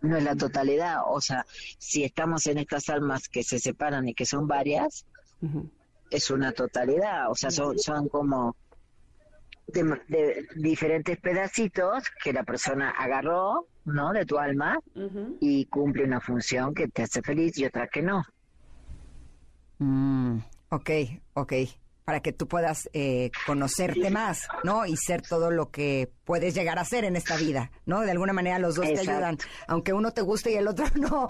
no es la totalidad. O sea, si estamos en estas almas que se separan y que son varias, es una totalidad, o sea, son, son como de, de diferentes pedacitos que la persona agarró, ¿no? De tu alma y cumple una función que te hace feliz y otra que no. Mm, ok, ok. Para que tú puedas eh, conocerte más, ¿no? Y ser todo lo que puedes llegar a ser en esta vida, ¿no? De alguna manera los dos te ayudan, aunque uno te guste y el otro (laughs) no.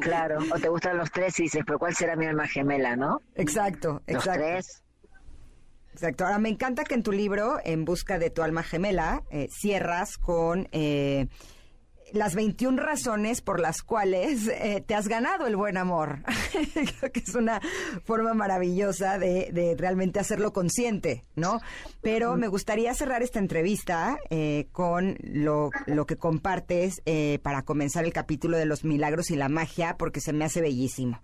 Claro, o te gustan los tres y dices, pero ¿cuál será mi alma gemela, no? exacto, Los exacto. tres. Exacto. Ahora, me encanta que en tu libro, En busca de tu alma gemela, eh, cierras con eh, las 21 razones por las cuales eh, te has ganado el buen amor. (laughs) Creo que es una forma maravillosa de, de realmente hacerlo consciente, ¿no? Pero me gustaría cerrar esta entrevista eh, con lo, lo que compartes eh, para comenzar el capítulo de los milagros y la magia, porque se me hace bellísimo.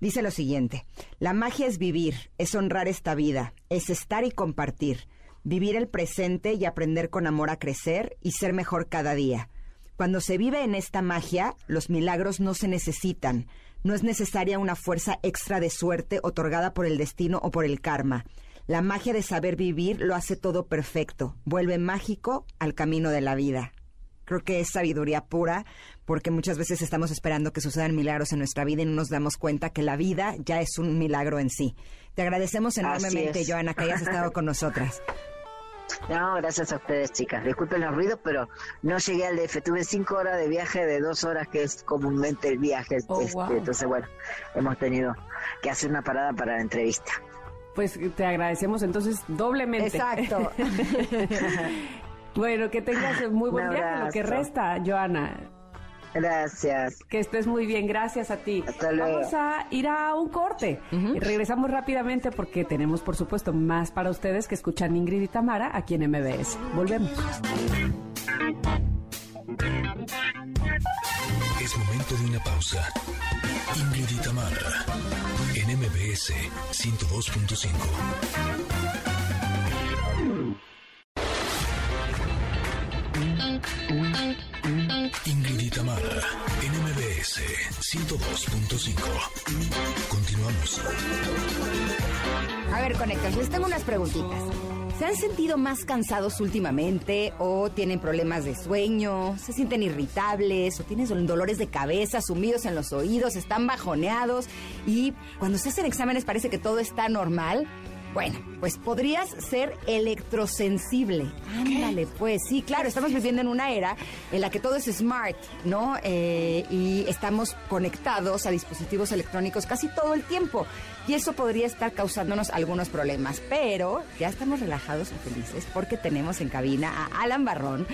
Dice lo siguiente, la magia es vivir, es honrar esta vida, es estar y compartir, vivir el presente y aprender con amor a crecer y ser mejor cada día. Cuando se vive en esta magia, los milagros no se necesitan, no es necesaria una fuerza extra de suerte otorgada por el destino o por el karma. La magia de saber vivir lo hace todo perfecto, vuelve mágico al camino de la vida. Creo que es sabiduría pura, porque muchas veces estamos esperando que sucedan milagros en nuestra vida y no nos damos cuenta que la vida ya es un milagro en sí. Te agradecemos enormemente. Joana, que hayas estado con nosotras. (laughs) No, gracias a ustedes, chicas. Disculpen los ruidos, pero no llegué al DF. Tuve cinco horas de viaje de dos horas, que es comúnmente el viaje. Oh, este, wow. Entonces, bueno, hemos tenido que hacer una parada para la entrevista. Pues te agradecemos entonces doblemente. Exacto. (laughs) bueno, que tengas muy buen Un viaje, lo que resta, Joana. Gracias. Que estés muy bien, gracias a ti. Hasta luego. Vamos a ir a un corte. Y regresamos rápidamente porque tenemos, por supuesto, más para ustedes que escuchan Ingrid y Tamara aquí en MBS. Volvemos. Es momento de una pausa. Ingrid y Tamara, en MBS 102.5. Ingrid y Tamara, en MBS 102.5. Continuamos. A ver, conectados, les tengo unas preguntitas. ¿Se han sentido más cansados últimamente o tienen problemas de sueño? ¿Se sienten irritables o tienen dolores de cabeza, sumidos en los oídos, están bajoneados y cuando se hacen exámenes parece que todo está normal? Bueno, pues podrías ser electrosensible. Ándale, pues sí, claro, estamos viviendo en una era en la que todo es smart, ¿no? Eh, y estamos conectados a dispositivos electrónicos casi todo el tiempo. Y eso podría estar causándonos algunos problemas. Pero ya estamos relajados y felices porque tenemos en cabina a Alan Barrón.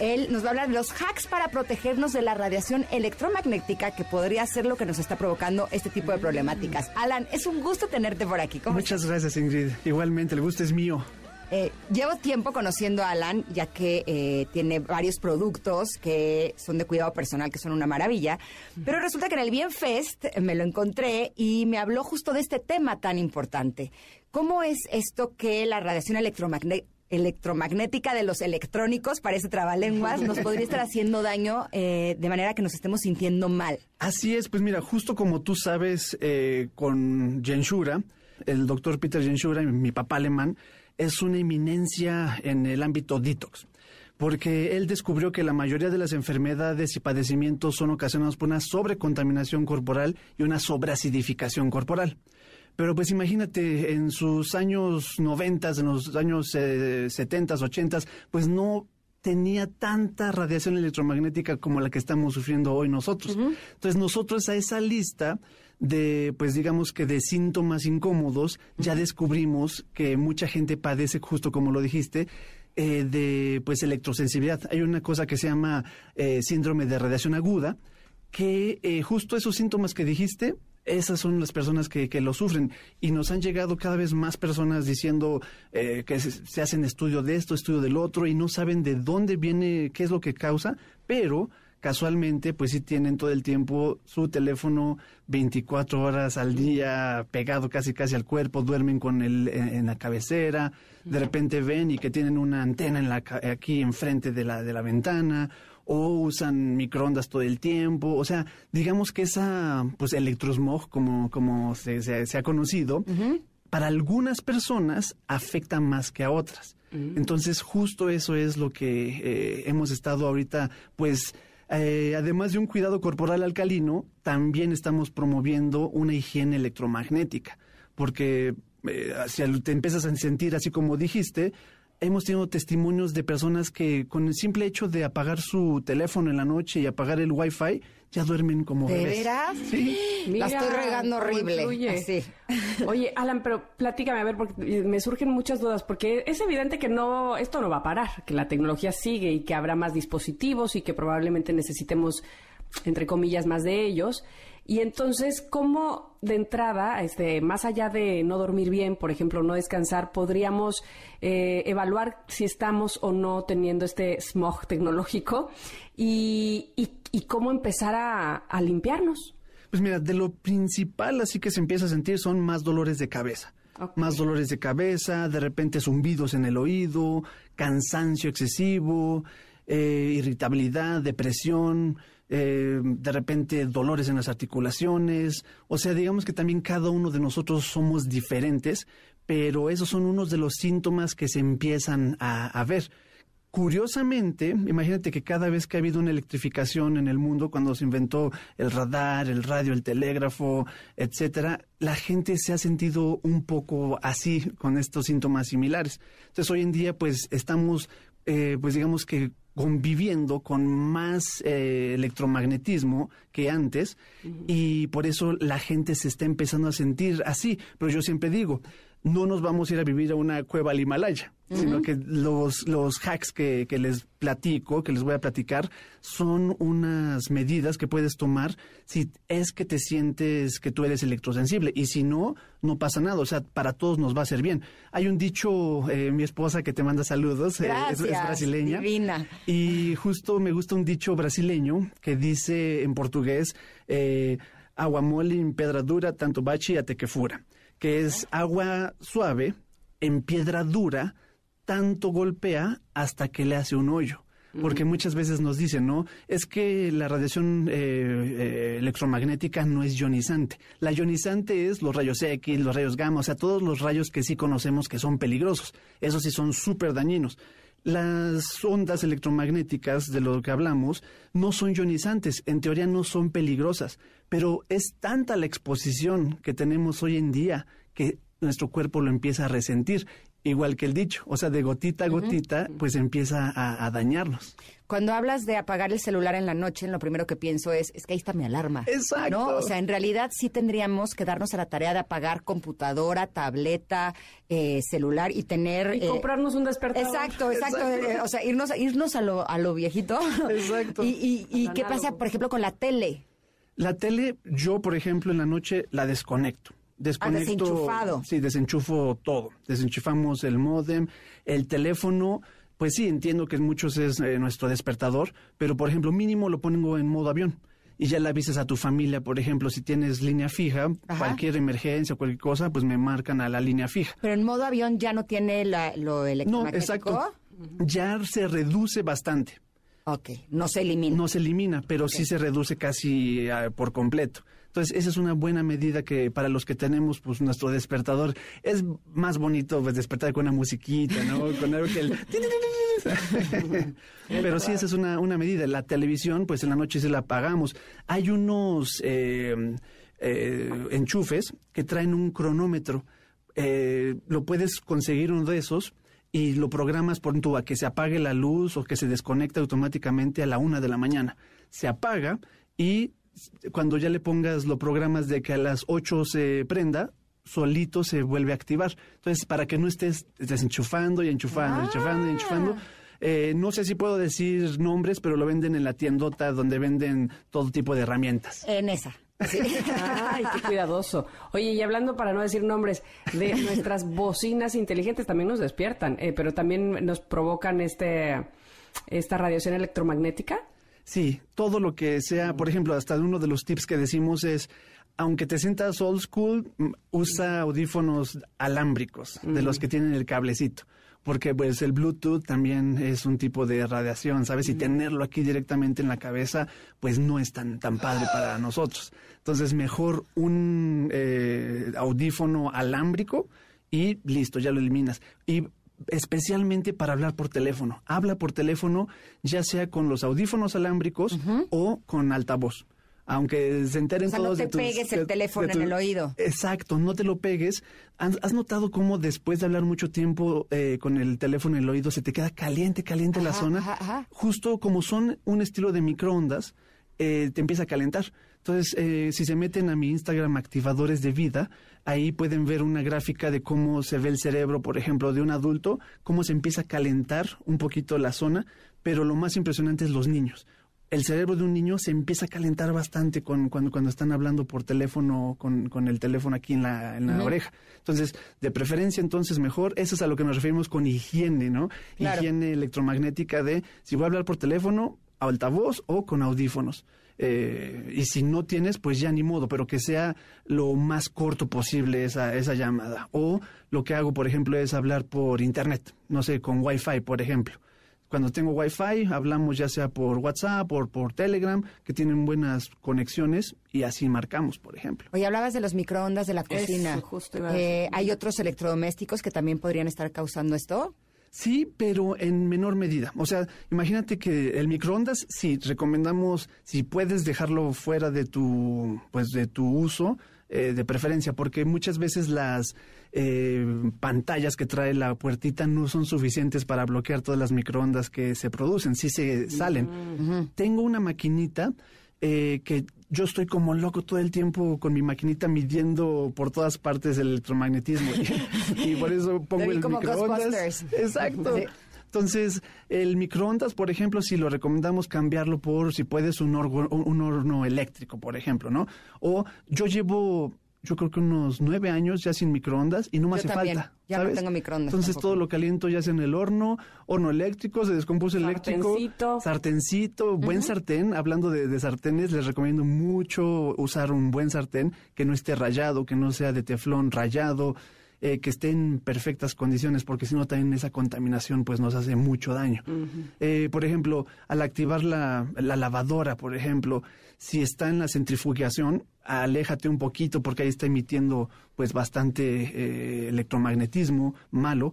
Él nos va a hablar de los hacks para protegernos de la radiación electromagnética que podría ser lo que nos está provocando este tipo de problemáticas. Alan, es un gusto tenerte por aquí. ¿Cómo Muchas gracias, Ingrid. Igualmente, el gusto es mío. Eh, llevo tiempo conociendo a Alan, ya que eh, tiene varios productos que son de cuidado personal, que son una maravilla. Pero resulta que en el Bienfest me lo encontré y me habló justo de este tema tan importante. ¿Cómo es esto que la radiación electromagne- electromagnética de los electrónicos, parece trabalenguas, nos podría estar haciendo daño eh, de manera que nos estemos sintiendo mal? Así es, pues mira, justo como tú sabes, eh, con Jenshura, el doctor Peter Jenshura, mi papá alemán, es una eminencia en el ámbito detox. Porque él descubrió que la mayoría de las enfermedades y padecimientos son ocasionados por una sobrecontaminación corporal y una sobreacidificación corporal. Pero pues imagínate, en sus años 90, en los años eh, 70, 80, pues no tenía tanta radiación electromagnética como la que estamos sufriendo hoy nosotros. Entonces nosotros a esa lista de, pues digamos que de síntomas incómodos, ya descubrimos que mucha gente padece, justo como lo dijiste, eh, de pues electrosensibilidad. Hay una cosa que se llama eh, síndrome de radiación aguda, que eh, justo esos síntomas que dijiste, esas son las personas que, que lo sufren. Y nos han llegado cada vez más personas diciendo eh, que se, se hacen estudio de esto, estudio del otro, y no saben de dónde viene, qué es lo que causa, pero casualmente, pues sí tienen todo el tiempo su teléfono 24 horas al día pegado casi casi al cuerpo, duermen con el en, en la cabecera, de repente ven y que tienen una antena en la, aquí enfrente de la, de la ventana, o usan microondas todo el tiempo, o sea, digamos que esa, pues electrosmog, como, como se, se- se ha conocido, para algunas personas afecta más que a otras. Entonces, justo eso es lo que eh, hemos estado ahorita, pues, eh, además de un cuidado corporal alcalino, también estamos promoviendo una higiene electromagnética, porque eh, si te empiezas a sentir así como dijiste, hemos tenido testimonios de personas que con el simple hecho de apagar su teléfono en la noche y apagar el wifi, ya duermen como ¿De bebés. veras? Sí. (gasps) La estoy regando horrible. Así. (laughs) Oye, Alan, pero platícame, a ver, porque me surgen muchas dudas, porque es evidente que no, esto no va a parar, que la tecnología sigue y que habrá más dispositivos y que probablemente necesitemos, entre comillas, más de ellos. Y entonces, ¿cómo de entrada, este, más allá de no dormir bien, por ejemplo, no descansar, podríamos eh, evaluar si estamos o no teniendo este smog tecnológico y, y- y cómo empezar a, a limpiarnos? Pues mira, de lo principal así que se empieza a sentir son más dolores de cabeza. Más dolores de cabeza, de repente zumbidos en el oído, cansancio excesivo, eh, irritabilidad, depresión, eh, de repente dolores en las articulaciones. O sea, digamos que también cada uno de nosotros somos diferentes, pero esos son unos de los síntomas que se empiezan a, a ver. Curiosamente, imagínate que cada vez que ha habido una electrificación en el mundo, cuando se inventó el radar, el radio, el telégrafo, etcétera, la gente se ha sentido un poco así con estos síntomas similares. Entonces, hoy en día, pues estamos, eh, pues digamos que conviviendo con más eh, electromagnetismo que antes y por eso la gente se está empezando a sentir así. Pero yo siempre digo, no nos vamos a ir a vivir a una cueva al Himalaya, sino que los, los hacks que, que, les platico, que les voy a platicar, son unas medidas que puedes tomar si es que te sientes que tú eres electrosensible. Y si no, no pasa nada. O sea, para todos nos va a ser bien. Hay un dicho, eh, mi esposa que te manda saludos, eh, es, es, brasileña. Divina. Y justo me gusta un dicho brasileño que dice en portugués, eh, agua mole en pedra dura, tanto bachi ate que fura que es agua suave en piedra dura, tanto golpea hasta que le hace un hoyo. Porque muchas veces nos dicen, ¿no? Es que la radiación eh, eh, electromagnética no es ionizante. La ionizante es los rayos X, los rayos gamma, o sea, todos los rayos que sí conocemos que son peligrosos. Esos sí son súper dañinos. Las ondas electromagnéticas de lo que hablamos no son ionizantes, en teoría no son peligrosas, pero es tanta la exposición que tenemos hoy en día que nuestro cuerpo lo empieza a resentir, igual que el dicho, o sea, de gotita a gotita, pues empieza a, dañarnos. Cuando hablas de apagar el celular en la noche, lo primero que pienso es, es que ahí está mi alarma. Exacto. ¿no? O sea, en realidad sí tendríamos que darnos a la tarea de apagar computadora, tableta, eh, celular y tener... Y comprarnos un despertador. Exacto, exacto. o sea, irnos, irnos a lo, a lo viejito. Exacto. y, y, y qué pasa, por ejemplo, con la tele? La tele, yo, por ejemplo, en la noche la desconecto. Desconecto. Ah, desenchufado. Sí, desenchufo todo. Desenchufamos el modem, el teléfono. Pues sí, entiendo que en muchos es eh, nuestro despertador, pero por ejemplo, mínimo lo pongo en modo avión y ya le avisas a tu familia, por ejemplo, si tienes línea fija, cualquier emergencia o cualquier cosa, pues me marcan a la línea fija. Pero en modo avión ya no tiene la, lo electromagnético. No, exacto. Ya se reduce bastante. Ok, no se elimina. No se elimina, pero okay. sí se reduce casi uh, por completo. Entonces, esa es una buena medida que para los que tenemos pues nuestro despertador es más bonito pues, despertar con una musiquita, ¿no? Con algo que el... (laughs) Pero sí, esa es una, una medida. La televisión, pues en la noche se la apagamos. Hay unos eh, eh, enchufes que traen un cronómetro. Eh, lo puedes conseguir uno de esos y lo programas por tu a que se apague la luz o que se desconecte automáticamente a la una de la mañana. Se apaga y cuando ya le pongas lo programas de que a las 8 se prenda, solito se vuelve a activar. Entonces, para que no estés desenchufando y enchufando, ah. enchufando y enchufando. Eh, no sé si puedo decir nombres, pero lo venden en la tiendota donde venden todo tipo de herramientas. En esa. Sí. (laughs) Ay, qué cuidadoso. Oye, y hablando para no decir nombres, de (laughs) nuestras bocinas inteligentes también nos despiertan, eh, pero también nos provocan este esta radiación electromagnética. Sí, todo lo que sea, por ejemplo, hasta uno de los tips que decimos es, aunque te sientas old school, usa audífonos alámbricos, mm. de los que tienen el cablecito. Porque pues el Bluetooth también es un tipo de radiación, ¿sabes? Y tenerlo aquí directamente en la cabeza, pues no es tan, tan padre para nosotros. Entonces, mejor un eh, audífono alámbrico y listo, ya lo eliminas. Y especialmente para hablar por teléfono. Habla por teléfono, ya sea con los audífonos alámbricos uh -huh. o con altavoz. Aunque se enteren o sea, todos no te de tus, pegues el de, teléfono de tu, en el oído. Exacto, no te lo pegues. ¿Has, notado cómo después de hablar mucho tiempo eh, con el teléfono en el oído se te queda caliente, caliente ajá, la zona? Ajá, ajá. Justo como son un estilo de microondas, eh, te empieza a calentar. Entonces, eh, si se meten a mi Instagram Activadores de Vida, ahí pueden ver una gráfica de cómo se ve el cerebro, por ejemplo, de un adulto, cómo se empieza a calentar un poquito la zona, pero lo más impresionante es los niños. El cerebro de un niño se empieza a calentar bastante con, cuando, cuando están hablando por teléfono, con, con el teléfono aquí en la, en la uh -huh. oreja. Entonces, de preferencia, entonces mejor, eso es a lo que nos referimos con higiene, ¿no? Claro. Higiene electromagnética de, si voy a hablar por teléfono, altavoz o con audífonos. Eh, y si no tienes, pues ya ni modo, pero que sea lo más corto posible esa, esa llamada. O lo que hago, por ejemplo, es hablar por internet, no sé, con Wi-Fi, por ejemplo. Cuando tengo Wi-Fi, hablamos ya sea por WhatsApp o por Telegram, que tienen buenas conexiones y así marcamos, por ejemplo. Oye, hablabas de los microondas de la cocina. Eso, justo eh, ¿Hay otros electrodomésticos que también podrían estar causando esto? Sí, pero en menor medida. O sea, imagínate que el microondas, sí, recomendamos, si puedes dejarlo fuera de tu, pues, de tu uso, eh, de preferencia, porque muchas veces las eh, pantallas que trae la puertita no son suficientes para bloquear todas las microondas que se producen, sí se salen. Tengo una maquinita eh, que yo estoy como loco todo el tiempo con mi maquinita midiendo por todas partes el electromagnetismo y, (laughs) por eso pongo el microondas. Exacto. Entonces, el microondas, por ejemplo, si lo recomendamos cambiarlo por, si puedes, un, un horno eléctrico, por ejemplo, ¿no? O yo llevo yo creo que unos nueve años ya sin microondas y no me hace falta. Ya no tengo microondas. Entonces todo lo caliento ya sea en el horno, horno eléctrico, se descompuso eléctrico. Sartencito. Sartencito, buen sartén. Hablando de, de, sartenes, les recomiendo mucho usar un buen sartén que no esté rayado, que no sea de teflón rayado. Eh, que esté en perfectas condiciones, porque si no también esa contaminación pues nos hace mucho daño. eh, por ejemplo, al activar la, la, lavadora, por ejemplo, si está en la centrifugación, aléjate un poquito porque ahí está emitiendo pues bastante eh, electromagnetismo malo.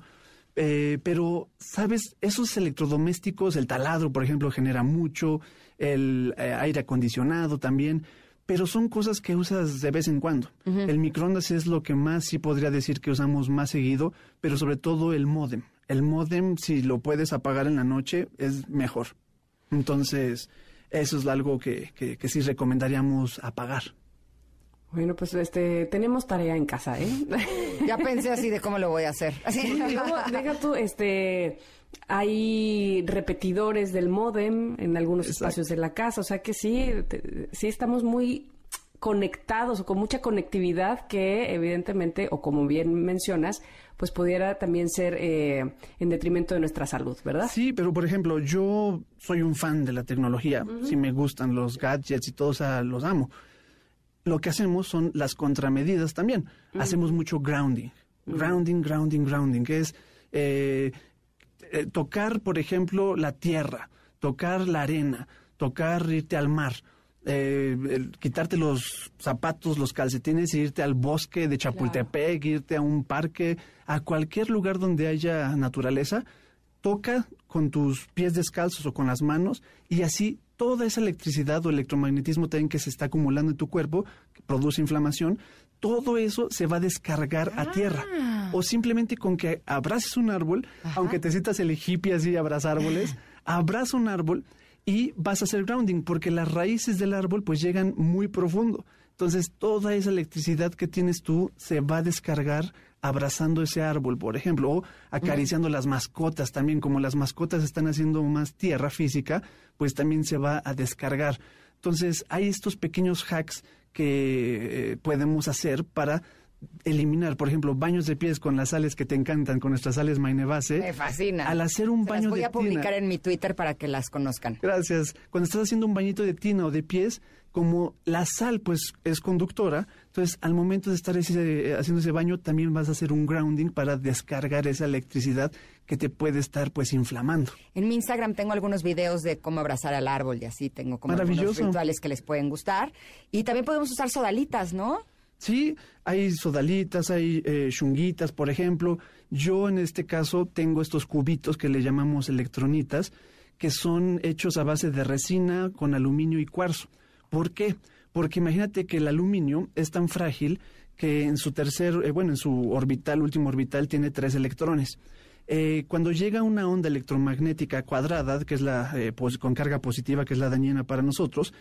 Eh, pero, ¿sabes? Esos electrodomésticos, el taladro, por ejemplo, genera mucho, el eh, aire acondicionado también, pero son cosas que usas de vez en cuando. El microondas es lo que más sí podría decir que usamos más seguido, pero sobre todo el modem. El modem, si lo puedes apagar en la noche, es mejor. Entonces, eso es algo que, que, que sí recomendaríamos apagar. Bueno, pues este tenemos tarea en casa, ¿eh? Ya pensé así de cómo lo voy a hacer. Así. Luego, deja tú, este, hay repetidores del modem en algunos Exacto. espacios de la casa, o sea que sí, te- sí estamos muy conectados o con mucha conectividad que evidentemente, o como bien mencionas, pues pudiera también ser eh, en detrimento de nuestra salud, ¿verdad? Sí, pero por ejemplo, yo soy un fan de la tecnología. Si me gustan los gadgets y todo, o sea, los amo. Lo que hacemos son las contramedidas también. Hacemos mucho grounding. Grounding, grounding, grounding, que es eh, eh, tocar, por ejemplo, la tierra, tocar la arena, tocar irte al mar. Eh, el- quitarte los zapatos, los calcetines e irte al bosque de Chapultepec, irte a un parque, a cualquier lugar donde haya naturaleza, toca con tus pies descalzos o con las manos y así toda esa electricidad o electromagnetismo también que se está acumulando en tu cuerpo, que produce inflamación, todo eso se va a descargar a tierra. O simplemente con que abraces un árbol, aunque te sientas el hippie así, abraza árboles, (laughs) abraza un árbol y vas a hacer grounding, porque las raíces del árbol pues llegan muy profundo. Entonces toda esa electricidad que tienes tú se va a descargar abrazando ese árbol, por ejemplo, o acariciando las mascotas también, como las mascotas están haciendo más tierra física, pues también se va a descargar. Entonces hay estos pequeños hacks que eh, podemos hacer para eliminar, por ejemplo, baños de pies con las sales que te encantan, con nuestras sales Mainebase. Me fascina. Al hacer un Se las baño voy de a publicar tina. en mi Twitter para que las conozcan. Gracias. Cuando estás haciendo un bañito de tina o de pies, como la sal pues es conductora, entonces al momento de estar ese- haciendo ese baño también vas a hacer un grounding para descargar esa electricidad que te puede estar pues inflamando. En mi Instagram tengo algunos videos de cómo abrazar al árbol y así tengo como algunos rituales que les pueden gustar. Y también podemos usar sodalitas, ¿no? Sí, hay sodalitas, hay eh, chunguitas, por ejemplo. Yo en este caso tengo estos cubitos que le llamamos electronitas, que son hechos a base de resina con aluminio y cuarzo. ¿Por qué? Porque imagínate que el aluminio es tan frágil que en su tercer, eh, bueno, en su orbital, último orbital, tiene tres electrones. Eh, cuando llega una onda electromagnética cuadrada, que es la eh, pos- con carga positiva, que es la dañina para nosotros,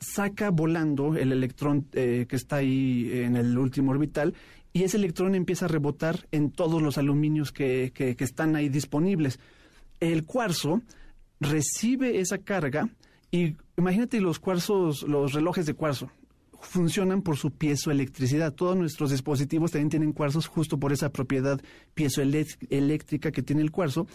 saca volando el electrón eh, que está ahí en el último orbital y ese electrón empieza a rebotar en todos los aluminios que, que- que están ahí disponibles. El cuarzo recibe esa carga y imagínate los cuarzos, los relojes de cuarzo funcionan por su piezoelectricidad. Todos nuestros dispositivos también tienen cuarzos justo por esa propiedad piezoeléctrica que tiene el cuarzo,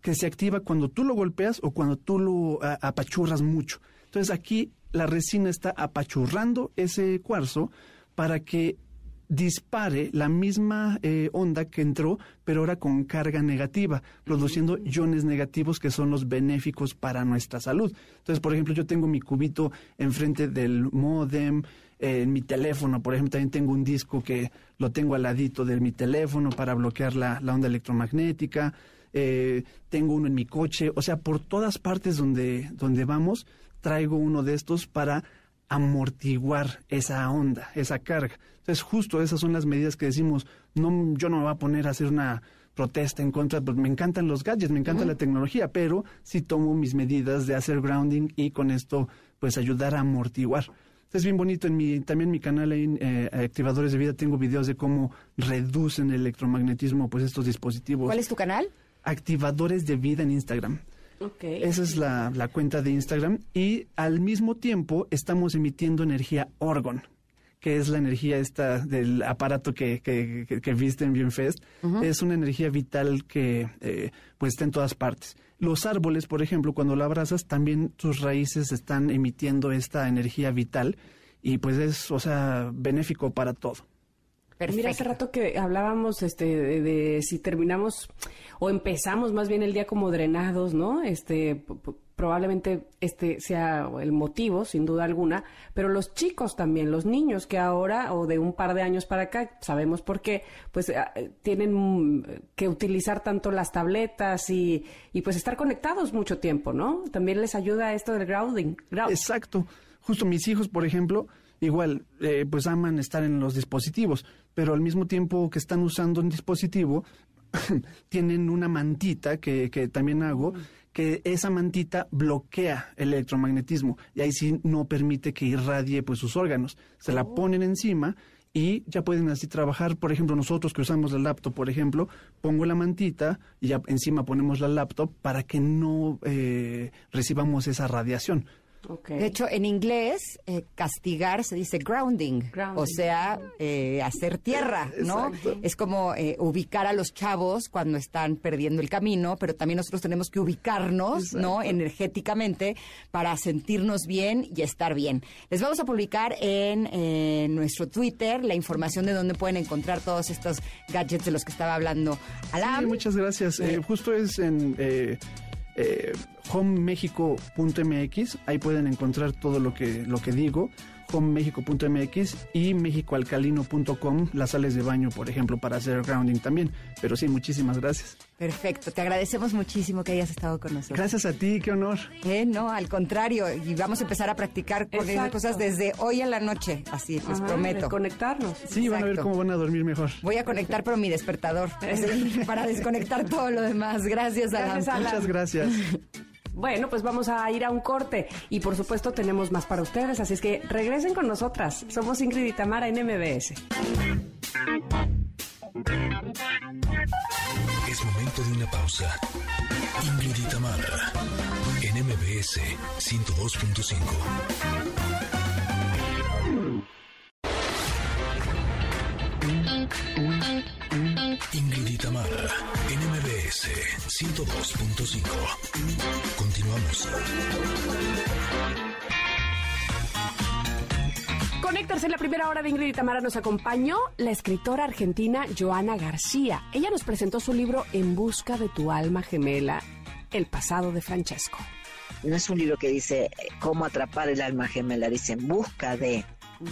que se activa cuando tú lo golpeas o cuando tú lo apachurras mucho. Entonces aquí la resina está apachurrando ese cuarzo para que dispare la misma eh, onda que entró, pero ahora con carga negativa, produciendo iones negativos que son los benéficos para nuestra salud. Entonces, por ejemplo, yo tengo mi cubito enfrente del modem, eh, en mi teléfono, por ejemplo, también tengo un disco que lo tengo al ladito de mi teléfono para bloquear la, la onda electromagnética. eh, tengo uno en mi coche, o sea, por todas partes donde, donde vamos, traigo uno de estos para amortiguar esa onda, esa carga. Entonces, justo esas son las medidas que decimos, no, yo no me voy a poner a hacer una protesta en contra, pues me encantan los gadgets, me encanta la tecnología, pero sí tomo mis medidas de hacer grounding y con esto, pues ayudar a amortiguar. Es bien bonito, en mi, también en mi canal en eh, Activadores de Vida tengo videos de cómo reducen el electromagnetismo, pues estos dispositivos. ¿Cuál es tu canal? Activadores de Vida en Instagram. Okay. Esa es la, la, cuenta de Instagram. Y al mismo tiempo estamos emitiendo energía Orgon, que es la energía esta del aparato que, que, que, viste en Bienfest. Es una energía vital que eh, pues está en todas partes. Los árboles, por ejemplo, cuando lo abrazas, también sus raíces están emitiendo esta energía vital y pues es, o sea, benéfico para todo. Perfecto. Mira, hace rato que hablábamos este, de, de, si terminamos o empezamos más bien el día como drenados, ¿no? Este, probablemente este sea el motivo, sin duda alguna, pero los chicos también, los niños que ahora o de un par de años para acá, sabemos por qué, pues tienen que utilizar tanto las tabletas y, y pues estar conectados mucho tiempo, ¿no? También les ayuda esto del grounding. Exacto. Justo mis hijos, por ejemplo, igual, eh, pues aman estar en los dispositivos, pero al mismo tiempo que están usando un dispositivo, (laughs) tienen una mantita que, que también hago, que esa mantita bloquea el electromagnetismo y ahí sí no permite que irradie pues sus órganos. Se la ponen encima y ya pueden así trabajar. Por ejemplo, nosotros que usamos la laptop, por ejemplo, pongo la mantita y ya encima ponemos la laptop para que no eh, recibamos esa radiación. Okay. De hecho, en inglés, eh, castigar se dice grounding, grounding. o sea, eh, hacer tierra, ¿no? Exacto. Es como eh, ubicar a los chavos cuando están perdiendo el camino, pero también nosotros tenemos que ubicarnos, Exacto. ¿no? Energéticamente para sentirnos bien y estar bien. Les vamos a publicar en eh, nuestro Twitter la información de dónde pueden encontrar todos estos gadgets de los que estaba hablando Alam. Sí, muchas gracias. Eh, justo es en eh, homemexico.mx, ahí pueden encontrar todo lo que, lo que digo, homemexico.mx y mexicoalcalino.com, las sales de baño, por ejemplo, para hacer grounding también. Pero sí, muchísimas gracias. Perfecto, te agradecemos muchísimo que hayas estado con nosotros. Gracias a ti, qué honor. Eh, no, al contrario, y vamos a empezar a practicar con esas cosas desde hoy en la noche, así les Ajá, prometo. Conectarnos. Sí, van a ver cómo van a dormir mejor. Voy a conectar pero mi despertador (laughs) para desconectar todo lo demás. Gracias, Alan. Gracias, Alan. Muchas gracias. (laughs) Bueno, pues vamos a ir a un corte y por supuesto tenemos más para ustedes, así es que regresen con nosotras. Somos Ingrid y Tamara en MBS. Es momento de una pausa. Ingrid y Tamara, en MBS 102.5. Ingrid y Tamara, en MBS 102.5. Continuamos. Conéctarse en la primera hora de Ingrid y Tamara nos acompañó la escritora argentina Joana García. Ella nos presentó su libro En busca de tu alma gemela, El pasado de Francesco. No es un libro que dice eh, cómo atrapar el alma gemela, dice en busca de,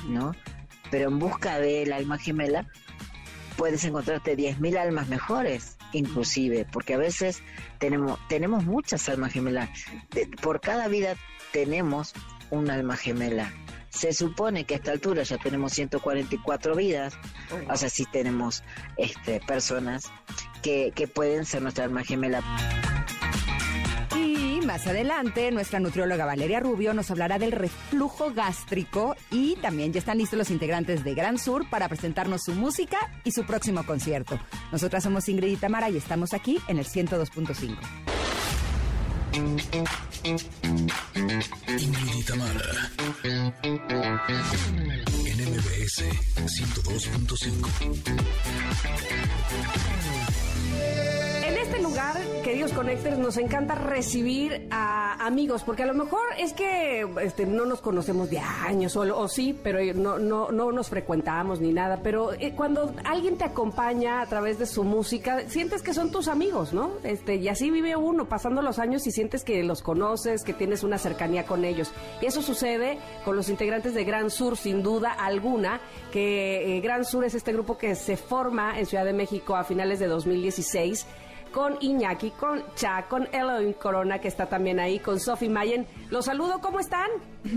¿no? Pero en busca del alma gemela puedes encontrarte 10.000 almas mejores, inclusive, porque a veces tenemos, tenemos muchas almas gemelas. De- por cada vida tenemos un alma gemela. Se supone que a esta altura ya tenemos 144 vidas, o sea, sí tenemos este, personas que, que pueden ser nuestra alma gemela. Más adelante, nuestra nutrióloga Valeria Rubio nos hablará del reflujo gástrico y también ya están listos los integrantes de Gran Sur para presentarnos su música y su próximo concierto. Nosotras somos Ingrid y Tamara y estamos aquí en el 102.5. Ingrid y Tamara, en MBS 102.5. Lugar, queridos Connectors, nos encanta recibir a amigos, porque a lo mejor es que este, no nos conocemos de años, o, o sí, pero no, no, no nos frecuentamos ni nada, pero eh, cuando alguien te acompaña a través de su música, sientes que son tus amigos, ¿no? Este, y así vive uno, pasando los años y sientes que los conoces, que tienes una cercanía con ellos. Y eso sucede con los integrantes de Gran Sur, sin duda alguna, que eh, Gran Sur es este grupo que se forma en Ciudad de México a finales de 2016 con Iñaki, con Cha, con Elohim Corona, que está también ahí, con Sophie Mayen. Los saludo, ¿cómo están?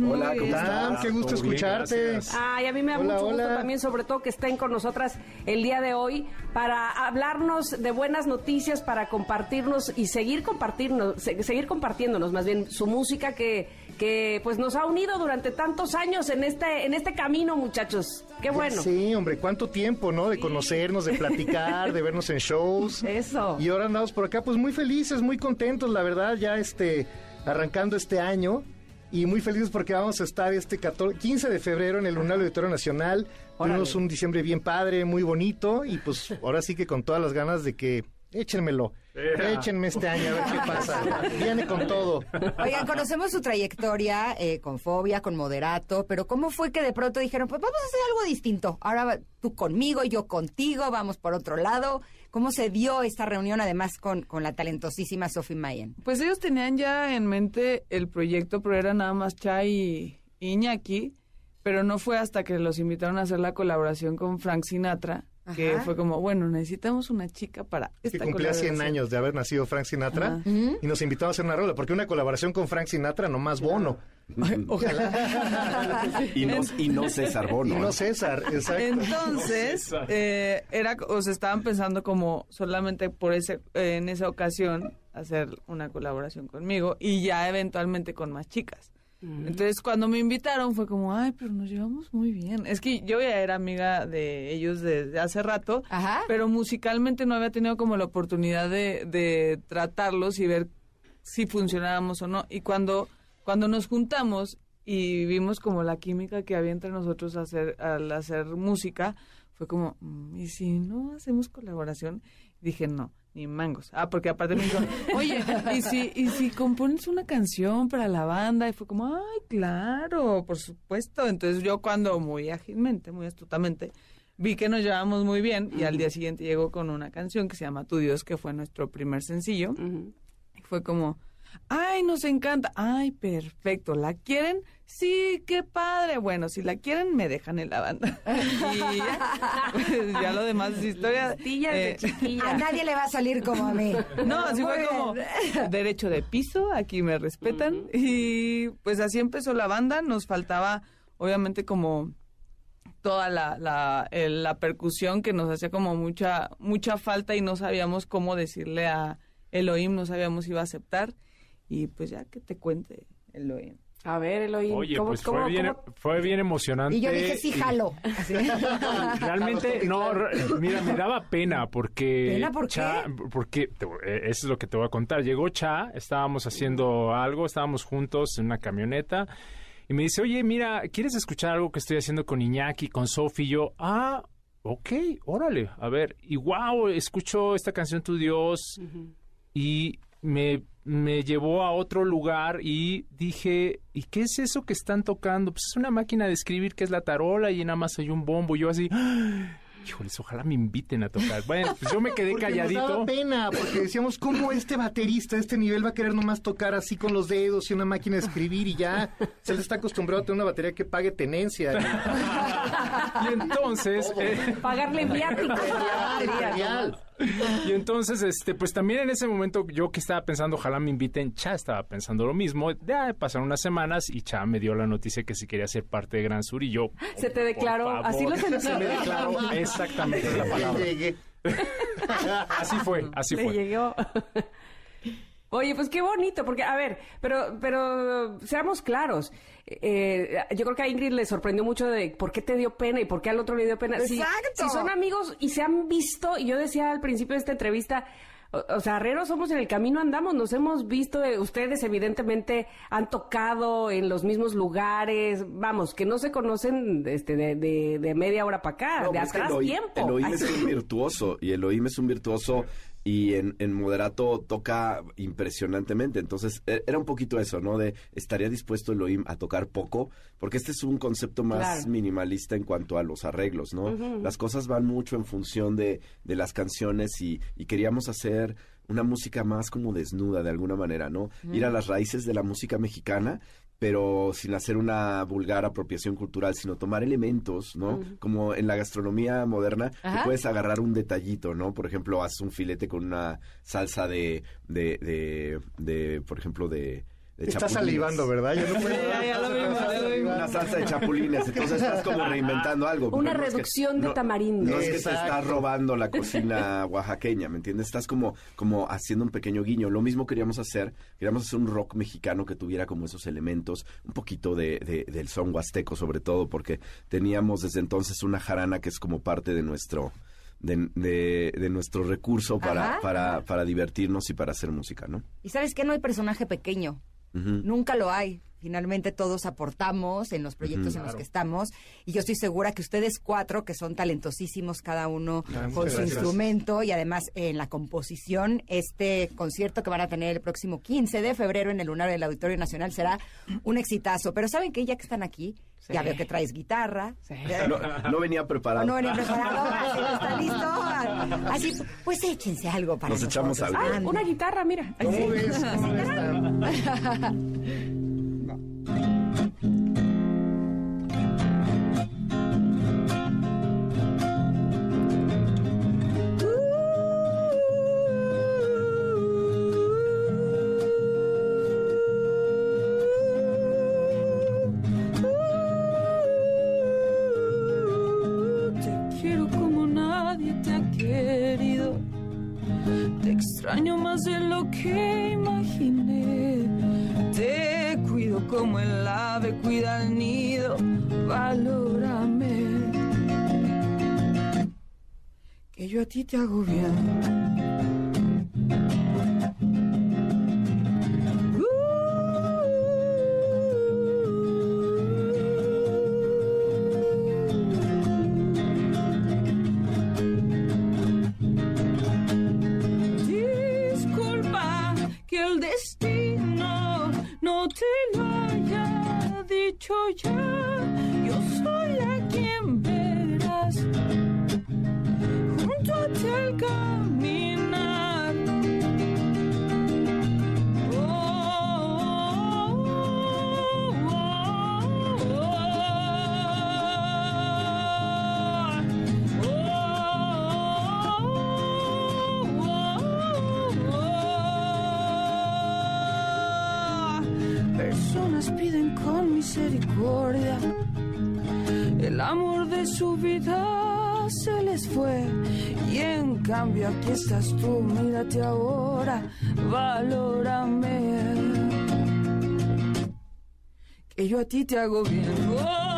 Hola, ¿cómo están? Qué gusto escucharte. Ay, a mí me da mucho gusto también, sobre todo que estén con nosotras el día de hoy para hablarnos de buenas noticias, para compartirnos y seguir compartirnos, seguir compartiéndonos más bien su música que que pues nos ha unido durante tantos años en este en este camino, muchachos. Qué bueno. Sí, hombre, cuánto tiempo, ¿no? De conocernos, de platicar, de vernos en shows. (laughs) Eso. Y ahora andamos por acá pues muy felices, muy contentos, la verdad, ya este arrancando este año y muy felices porque vamos a estar este 15 de febrero en el Lunar Auditorio Nacional. Tuvimos un diciembre bien padre, muy bonito y pues ahora sí que con todas las ganas de que échenmelo. Échenme este año a ver qué pasa. (laughs) Viene con todo. Oigan, conocemos su trayectoria eh, con Fobia, con Moderato, pero ¿cómo fue que de pronto dijeron, pues vamos a hacer algo distinto? Ahora tú conmigo, yo contigo, vamos por otro lado. ¿Cómo se dio esta reunión además con, con la talentosísima Sophie Mayen? Pues ellos tenían ya en mente el proyecto, pero era nada más Chai y Iñaki, pero no fue hasta que los invitaron a hacer la colaboración con Frank Sinatra que fue como, bueno, necesitamos una chica para esta Que cumplía 100 años de haber nacido Frank Sinatra y nos invitó a hacer una rola, porque una colaboración con Frank Sinatra, no más Bono. (laughs) Ojalá. y, no, y no César Bono. Y no César, exacto. Entonces, eh, era, o se estaban pensando como solamente por ese, en esa ocasión hacer una colaboración conmigo y ya eventualmente con más chicas. Entonces, cuando me invitaron fue como, ay, pero nos llevamos muy bien. Es que yo ya era amiga de ellos desde hace rato, pero musicalmente no había tenido como la oportunidad de, de tratarlos y ver si funcionábamos o no. Y cuando, cuando nos juntamos y vimos como la química que había entre nosotros hacer, al hacer música, fue como, mm, ¿y si no hacemos colaboración? dije, no ni mangos. Ah, porque aparte me dijo, (laughs) oye, ¿y si, ¿y si compones una canción para la banda? Y fue como, ay, claro, por supuesto. Entonces yo cuando muy ágilmente, muy astutamente, vi que nos llevamos muy bien y al día siguiente llegó con una canción que se llama Tu Dios, que fue nuestro primer sencillo. Y fue como, ay, nos encanta. Ay, perfecto. ¿La quieren? Sí, qué padre. Bueno, si la quieren, me dejan en la banda. (laughs) y pues, ya, lo demás es historia. Eh, a nadie le va a salir como a mí. No, así fue como derecho de piso, aquí me respetan. Y pues así empezó la banda. Nos faltaba, obviamente, como toda la, la, la percusión que nos hacía como mucha, mucha falta y no sabíamos cómo decirle a Elohim, no sabíamos si iba a aceptar. Y pues ya que te cuente, Elohim. A ver, Elohim. Oye, pues fue, bien, fue bien emocionante. Y yo dije, sí, jalo. (laughs) Realmente, no, mira, me daba pena porque... ¿Pena por Cha, Porque, eh, eso es lo que te voy a contar. Llegó Cha, estábamos haciendo algo, estábamos juntos en una camioneta y me dice, oye, mira, ¿quieres escuchar algo que estoy haciendo con Iñaki, con Sofi? Y yo, ah, ok, órale, a ver. Y wow, escucho esta canción Tu Dios y me me llevó a otro lugar y dije, ¿y qué es eso que están tocando? Pues es una máquina de escribir que es la tarola y nada más hay un bombo. Y yo así, híjoles, ojalá me inviten a tocar. Bueno, pues yo me quedé calladito. Nos daba pena, porque decíamos, ¿cómo este baterista, este nivel va a querer nomás tocar así con los dedos y una máquina de escribir y ya se le está acostumbrado a tener una batería que pague tenencia? (laughs) y entonces... Eh, Pagarle viático. (laughs) Y entonces, este, pues también en ese momento yo que estaba pensando, ojalá me inviten, Cha estaba pensando lo mismo. Ya pasaron unas semanas y Cha me dio la noticia que si quería ser parte de Gran Sur y yo. Se te declaró, así lo sentí. (laughs) Se me declaró, (laughs) exactamente la palabra. así fue, así fue. llegó. Oye, pues qué bonito, porque, a ver, pero, pero seamos claros. Eh, yo creo que a Ingrid le sorprendió mucho de por qué te dio pena y por qué al otro le dio pena. Exacto. Si, son amigos y se han visto, y yo decía al principio de esta entrevista, o, sea, herreros somos en el camino andamos, nos hemos visto, eh, ustedes evidentemente han tocado en los mismos lugares, vamos, que no se conocen este, de, de, media hora para acá, de atrás tiempo. Elohim es un virtuoso, y Elohim es un virtuoso y en, en, moderato toca impresionantemente. Entonces, e, era un poquito eso, ¿no? De estaría dispuesto Elohim a tocar poco, porque este es un concepto más minimalista en cuanto a los arreglos, ¿no? Las cosas van mucho en función de, de las canciones y, y queríamos hacer una música más como desnuda de alguna manera, ¿no? Ir a las raíces de la música mexicana pero sin hacer una vulgar apropiación cultural, sino tomar elementos, ¿no? Como en la gastronomía moderna, puedes agarrar un detallito, ¿no? Por ejemplo, haces un filete con una salsa de, de, de, de por ejemplo, de Estás salivando, ¿verdad? Yo no puedo... (laughs) Una salsa de chapulines, entonces estás como reinventando algo. Una reducción de tamarindo. No es que te estás robando la (laughs) cocina oaxaqueña, ¿me entiendes? Estás como, como haciendo un pequeño guiño. Lo mismo queríamos hacer, queríamos hacer un rock mexicano que tuviera como esos elementos, un poquito de, del son huasteco sobre todo, porque teníamos desde entonces una jarana que es como parte de nuestro... De, de, nuestro recurso para, para, para divertirnos y para hacer música, ¿no? Y sabes que no hay personaje pequeño. Nunca lo hay. Finalmente todos aportamos en los proyectos en los que estamos y yo estoy segura que ustedes cuatro, que son talentosísimos cada uno ah, con su instrumento y además en la composición, este concierto que van a tener el próximo 15 de febrero en el Lunar del Auditorio Nacional será un exitazo. Pero ¿saben que ya que están aquí? Ya veo que traes guitarra. No, venía preparado. No venía preparado. ¿Está (laughs) listo? Así, pues échense algo para Nos echamos algo. una guitarra, mira. extraño a ti te hago ti te hago bien. Oh.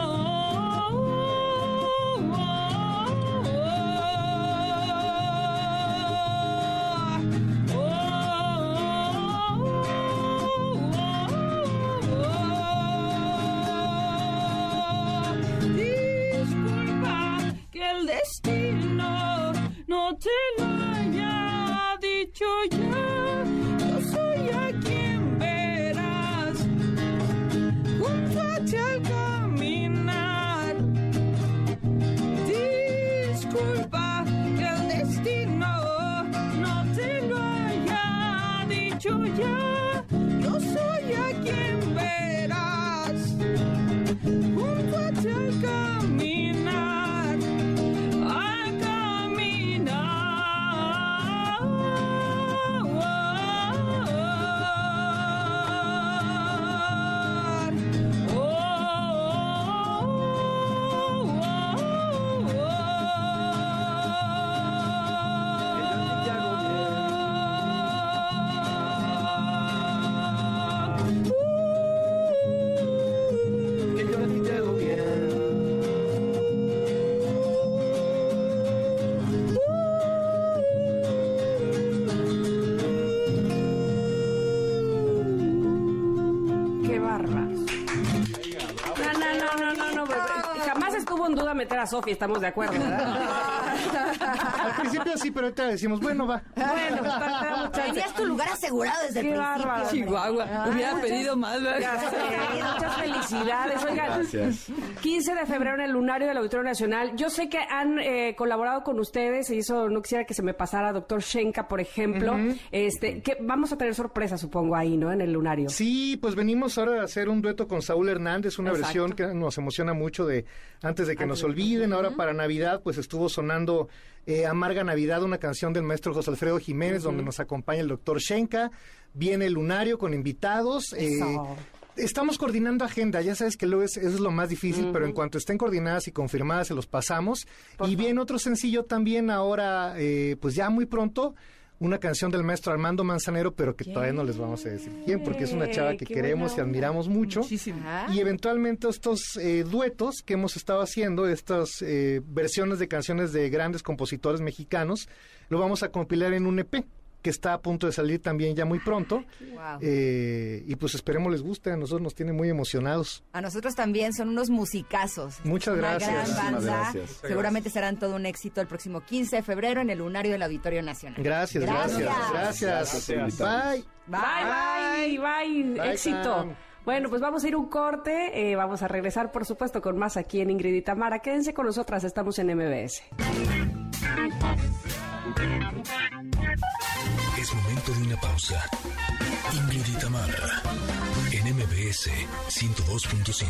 Sofía, estamos de acuerdo, Al principio sí, pero ahorita decimos, bueno, va. Bueno, Tenías tu lugar asegurado desde el principio. Chihuahua. Hubiera pedido más, Muchas felicidades. Oigan, Gracias. 15 de febrero en el Lunario del Auditorio Nacional. Yo sé que han eh, colaborado con ustedes y eso no quisiera que se me pasara, doctor Shenka, por ejemplo. este, que vamos a tener sorpresa, supongo, ahí, ¿no? En el Lunario. Sí, pues venimos ahora a hacer un dueto con Saúl Hernández, una Exacto. versión que nos emociona mucho de antes de que nos olviden. Ahora para Navidad, pues estuvo sonando eh, Amarga Navidad, una canción del maestro José Alfredo Jiménez, donde nos acompaña el doctor Shenka. Viene el lunario con invitados. eh. Estamos coordinando agenda, ya sabes que luego es, eso es lo más difícil, pero en cuanto estén coordinadas y confirmadas se los pasamos. y viene otro sencillo también ahora, eh, pues ya muy pronto, una canción del maestro Armando Manzanero, pero que todavía no les vamos a decir quién, porque es una chava que Qué queremos y admiramos mucho. Muchísimo. Y eventualmente estos eh, duetos que hemos estado haciendo, estas eh, versiones de canciones de grandes compositores mexicanos, lo vamos a compilar en un EP que está a punto de salir también ya muy pronto. Wow. Eh, y pues esperemos les guste, a nosotros nos tiene muy emocionados. A nosotros también son unos musicazos. Muchas Una gracias. gran banda. gracias. Seguramente serán todo un éxito el próximo 15 de febrero en el Lunario del Auditorio Nacional. Gracias, gracias, Gracias. gracias. Gracias. Bye. Bye, bye, bye, Bye, éxito. Bueno, pues vamos a ir un corte, eh, vamos a regresar, por supuesto, con más aquí en Ingrid y Tamara. Quédense con nosotras, estamos en MBS. Es momento de una pausa. Ingrid y en MBS 102.5.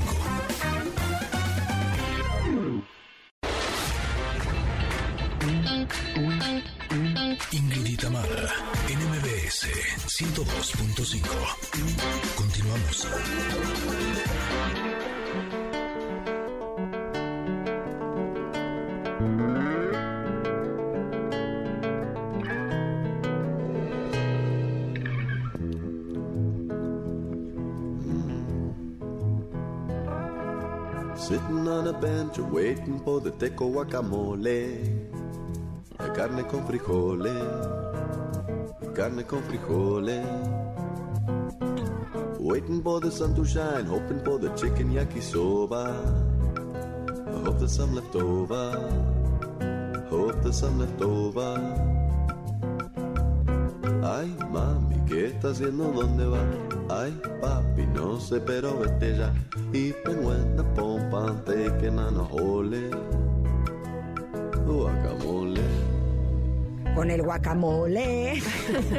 Ingrid y en MBS 102.5. Continuamos. Waiting for the teco guacamole. Carne con frijoles. Carne con frijoles. Waiting for the sun to shine, hoping for the chicken yakisoba. I hope there's some left over. Hope there's some left over. Ay, mami, ¿qué estás haciendo? ¿Dónde va? Ay, papi, no sé, pero vete ya. Even when the pan teken aan een olie. Hoe Con el guacamole.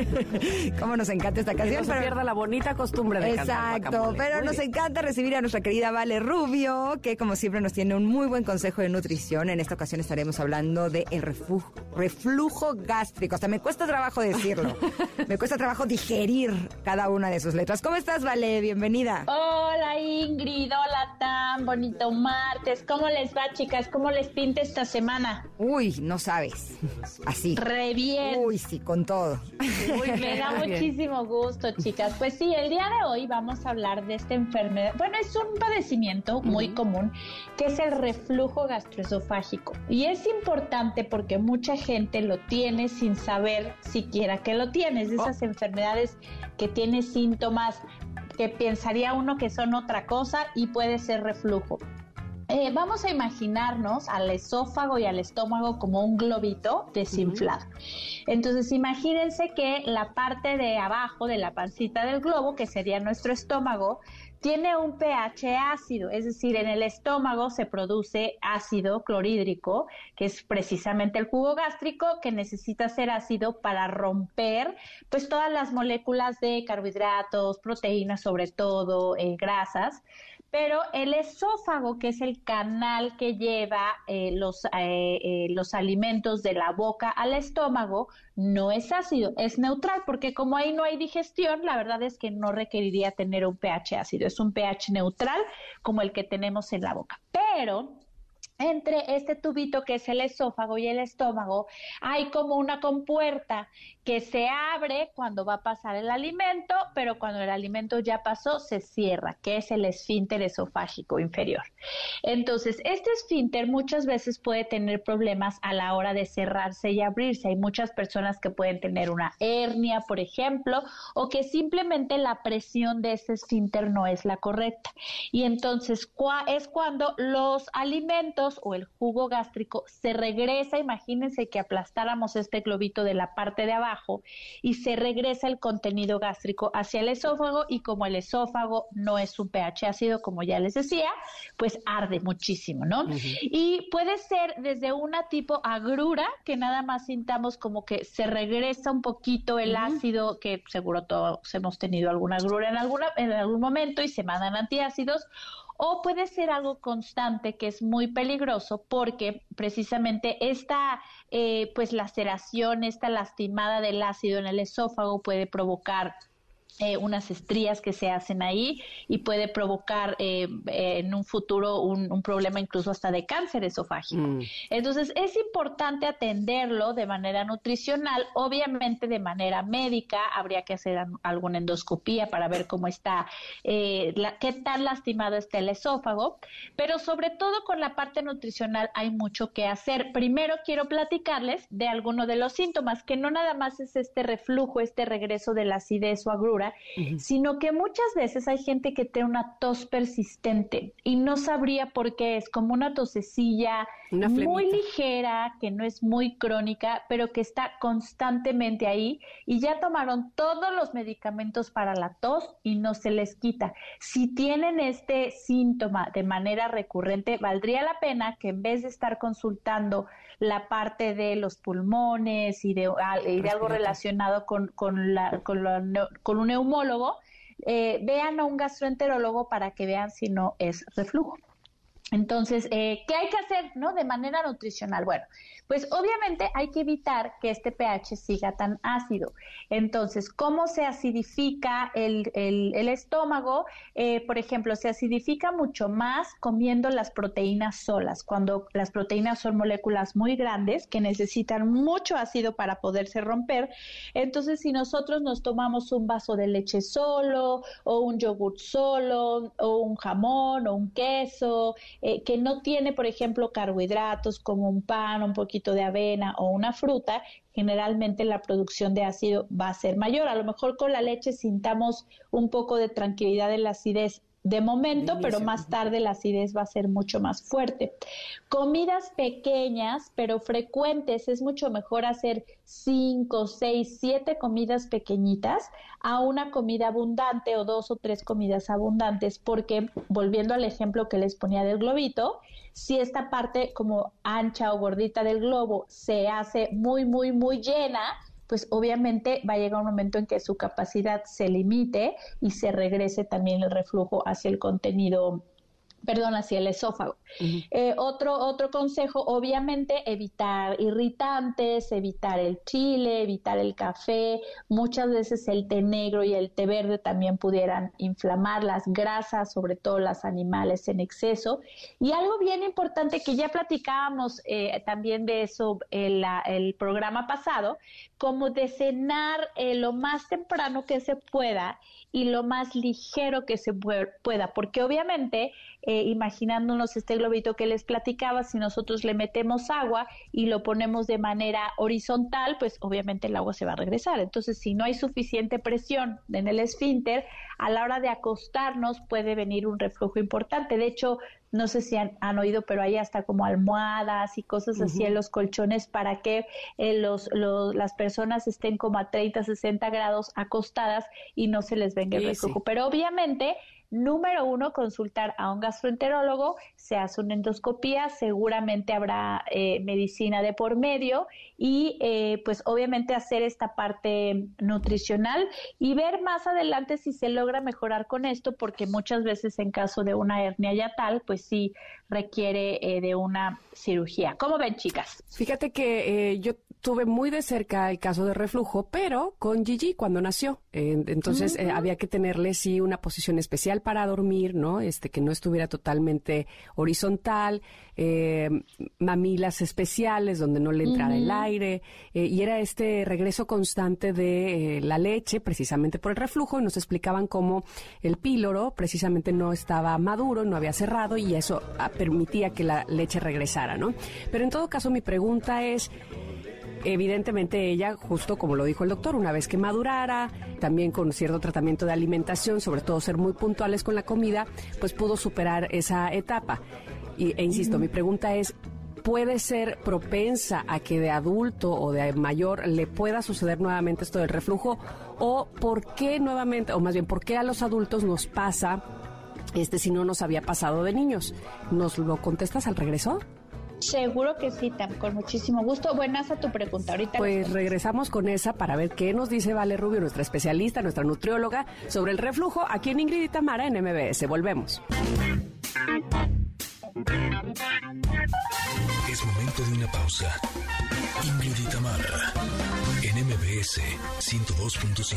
(laughs) Cómo nos encanta esta Que canción. no se pero- pierda la bonita costumbre de cantar Exacto, pero Muy nos bien. encanta recibir a nuestra querida Vale Rubio, que como siempre nos tiene un muy buen consejo de nutrición. En esta ocasión estaremos hablando de el reflujo, reflujo gástrico. Hasta me cuesta trabajo decirlo. (laughs) me cuesta trabajo digerir cada una de sus letras. ¿Cómo estás, Vale? Bienvenida. Hola Ingrid, hola Tan, bonito martes. ¿Cómo les va, chicas? ¿Cómo les pinta esta semana? Uy, no sabes. Así. Re bien. Uy, sí, con todo. Me da Bien. muchísimo gusto, chicas. Pues sí, el día de hoy vamos a hablar de esta enfermedad. Bueno, es un padecimiento muy común que es el reflujo gastroesofágico. Y es importante porque mucha gente lo tiene sin saber siquiera que lo tiene. Es de esas enfermedades que tiene síntomas que pensaría uno que son otra cosa y puede ser reflujo. Eh, vamos a imaginarnos al esófago y al estómago como un globito desinflado. Entonces imagínense que la parte de abajo de la pancita del globo, que sería nuestro estómago, tiene un pH ácido, es decir, en el estómago se produce ácido clorhídrico, que es precisamente el jugo gástrico que necesita ser ácido para romper pues todas las moléculas de carbohidratos, proteínas sobre todo, eh, grasas. Pero el esófago, que es el canal que lleva eh, los, eh, eh, los alimentos de la boca al estómago, no es ácido, es neutral, porque como ahí no hay digestión, la verdad es que no requeriría tener un pH ácido, es un pH neutral como el que tenemos en la boca. Pero entre este tubito que es el esófago y el estómago hay como una compuerta que se abre cuando va a pasar el alimento, pero cuando el alimento ya pasó se cierra, que es el esfínter esofágico inferior. Entonces, este esfínter muchas veces puede tener problemas a la hora de cerrarse y abrirse. Hay muchas personas que pueden tener una hernia, por ejemplo, o que simplemente la presión de ese esfínter no es la correcta. Y entonces es cuando los alimentos o el jugo gástrico se regresa, imagínense que aplastáramos este globito de la parte de abajo y se regresa el contenido gástrico hacia el esófago y como el esófago no es un pH ácido, como ya les decía, pues arde muchísimo, ¿no? Y puede ser desde una tipo agrura, que nada más sintamos como que se regresa un poquito el ácido, que seguro todos hemos tenido alguna agrura en, alguna, en algún momento y se mandan antiácidos, o puede ser algo constante que es muy peligroso porque precisamente esta eh, pues laceración, esta lastimada del ácido en el esófago puede provocar eh, unas estrías que se hacen ahí y puede provocar eh, en un futuro un, problema incluso hasta de cáncer esofágico. Mm. Entonces es importante atenderlo de manera nutricional, obviamente de manera médica, habría que hacer alguna endoscopía para ver cómo está, eh, qué tan lastimado está el esófago, pero sobre todo con la parte nutricional hay mucho que hacer. Primero quiero platicarles de alguno de los síntomas, que no nada más es este reflujo, este regreso de la acidez o sino que muchas veces hay gente que tiene una tos persistente y no sabría por qué. Es como una tosecilla muy ligera, que no es muy crónica, pero que está constantemente ahí. Y ya tomaron todos los medicamentos para la tos y no se les quita. Si tienen este síntoma de manera recurrente, valdría la pena que en vez de estar consultando la parte de los pulmones y de, ah, algo relacionado con, con, la, con, con un neumólogo, eh, vean a un gastroenterólogo para que vean si no es reflujo. Entonces, eh, ¿qué hay que hacer, no? De manera nutricional. Bueno, pues obviamente hay que evitar que este pH siga tan ácido. Entonces, ¿cómo se acidifica el, estómago? Eh, por ejemplo, se acidifica mucho más comiendo las proteínas solas, cuando las proteínas son moléculas muy grandes que necesitan mucho ácido para poderse romper. Entonces, si nosotros nos tomamos un vaso de leche solo, o un yogurt solo, o un jamón, o un queso, eh, que no tiene, por ejemplo, carbohidratos como un pan, un poquito de avena o una fruta, generalmente la producción de ácido va a ser mayor. A lo mejor con la leche sintamos un poco de tranquilidad en la acidez de momento, pero más tarde la acidez va a ser mucho más fuerte. Comidas pequeñas, pero frecuentes, es mucho mejor hacer cinco, seis, siete comidas pequeñitas a una comida abundante o dos o tres comidas abundantes, porque volviendo al ejemplo que les ponía del globito, si esta parte como ancha o gordita del globo se hace muy, muy, muy llena, pues obviamente va a llegar un momento en que su capacidad se limite y se regrese también el reflujo hacia el contenido perdón, hacia el esófago. Eh, otro, otro consejo, obviamente, evitar irritantes, evitar el chile, evitar el café. Muchas veces el té negro y el té verde también pudieran inflamar las grasas, sobre todo las animales en exceso. Y algo bien importante que ya platicábamos eh, también de eso en el programa pasado, como de cenar eh, lo más temprano que se pueda y lo más ligero que se pueda, porque obviamente, eh, imaginándonos este globito que les platicaba, si nosotros le metemos agua y lo ponemos de manera horizontal, pues obviamente el agua se va a regresar. Entonces, si no hay suficiente presión en el esfínter, a la hora de acostarnos puede venir un reflujo importante. De hecho, no sé si han, oído, pero hay hasta como almohadas y cosas así en los colchones para que eh, los, las personas estén como a 30, 60 grados acostadas y no se les venga el reflujo. Pero obviamente Número uno, consultar a un gastroenterólogo, se hace una endoscopía, seguramente habrá eh, medicina de por medio y eh, pues obviamente hacer esta parte nutricional y ver más adelante si se logra mejorar con esto, porque muchas veces en caso de una hernia yatal, pues sí requiere eh, de una cirugía. ¿Cómo ven, chicas? Fíjate que yo tuve muy de cerca el caso de reflujo, pero con Gigi cuando nació. entonces había que tenerle sí una posición especial para dormir, ¿no? Este, que no estuviera totalmente horizontal, eh, mamilas especiales donde no le entrara el aire, eh, y era este regreso constante de eh, la leche, precisamente por el reflujo, y nos explicaban cómo el píloro precisamente no estaba maduro, no había cerrado, y eso ah, permitía que la leche regresara, ¿no? Pero en todo caso, mi pregunta es, evidentemente ella, justo como lo dijo el doctor, una vez que madurara, también con cierto tratamiento de alimentación, sobre todo ser muy puntuales con la comida, pues pudo superar esa etapa. Y, e insisto, mi pregunta es, ¿puede ser propensa a que de adulto o de mayor le pueda suceder nuevamente esto del reflujo? ¿O por qué nuevamente, o más bien, por qué a los adultos nos pasa este si no nos había pasado de niños? ¿Nos lo contestas al regreso? Seguro que sí, Tam, con muchísimo gusto. Buenas a tu pregunta. Ahorita pues regresamos con esa para ver qué nos dice Vale Rubio, nuestra especialista, nuestra nutrióloga, sobre el reflujo aquí en Ingrid y Tamara en MBS. Volvemos. Es momento de una pausa. Ingrid y Tamara en MBS 102.5.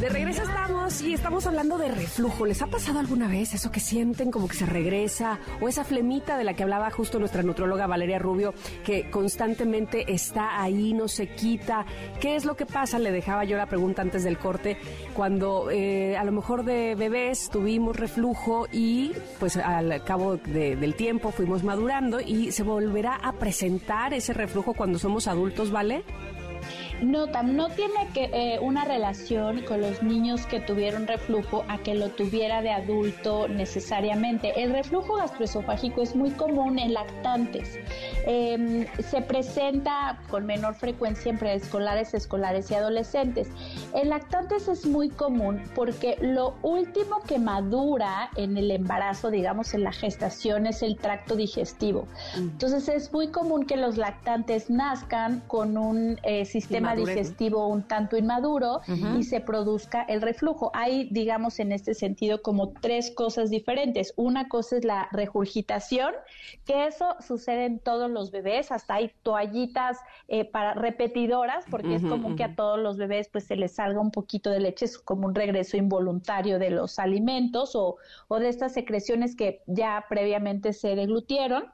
De regreso estamos y estamos hablando de reflujo. ¿Les ha pasado alguna vez eso que sienten como que se regresa o esa flemita de la que hablaba justo nuestra nutróloga Valeria Rubio que constantemente está ahí, no se quita? ¿Qué es lo que pasa? Le dejaba yo la pregunta antes del corte. Cuando eh, a lo mejor de bebés tuvimos reflujo y pues al cabo del tiempo fuimos madurando y se volverá a presentar ese reflujo cuando somos adultos, ¿vale? No, no tiene que eh, una relación con los niños que tuvieron reflujo a que lo tuviera de adulto necesariamente. El reflujo gastroesofágico es muy común en lactantes. Em, se presenta con menor frecuencia en preescolares, escolares y adolescentes. En lactantes es muy común porque lo último que madura en el embarazo, digamos en la gestación, es el tracto digestivo. Entonces es muy común que los lactantes nazcan con un eh, sistema digestivo un tanto inmaduro y se produzca el reflujo. Hay, digamos, en este sentido como tres cosas diferentes. Una cosa es la regurgitación, que eso sucede en todos los bebés, hasta hay toallitas eh, para repetidoras, porque es como que a todos los bebés pues se les salga un poquito de leche, es como un regreso involuntario de los alimentos o, o de estas secreciones que ya previamente se deglutieron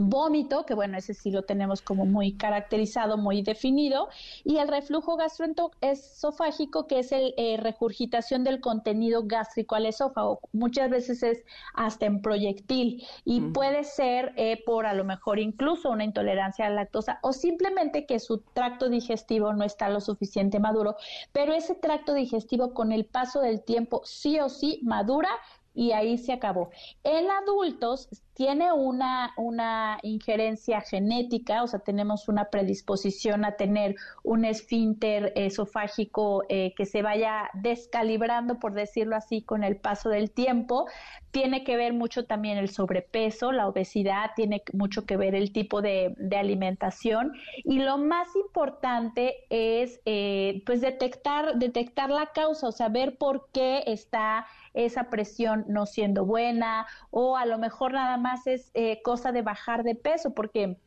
vómito, que bueno, ese sí lo tenemos como muy caracterizado, muy definido, y el reflujo gastroesofágico, que es el eh, regurgitación del contenido gástrico al esófago. Muchas veces es hasta en proyectil y puede ser eh, por a lo mejor incluso una intolerancia a la lactosa o simplemente que su tracto digestivo no está lo suficiente maduro, pero ese tracto digestivo con el paso del tiempo sí o sí madura y ahí se acabó. En adultos tiene una, una injerencia genética, o sea, tenemos una predisposición a tener un esfínter esofágico eh, que se vaya descalibrando, por decirlo así, con el paso del tiempo. Tiene que ver mucho también el sobrepeso, la obesidad, tiene mucho que ver el tipo de, alimentación. Y lo más importante es, eh, pues, detectar, detectar la causa, o sea, ver por qué está esa presión no siendo buena o a lo mejor nada más es eh, cosa de bajar de peso, porque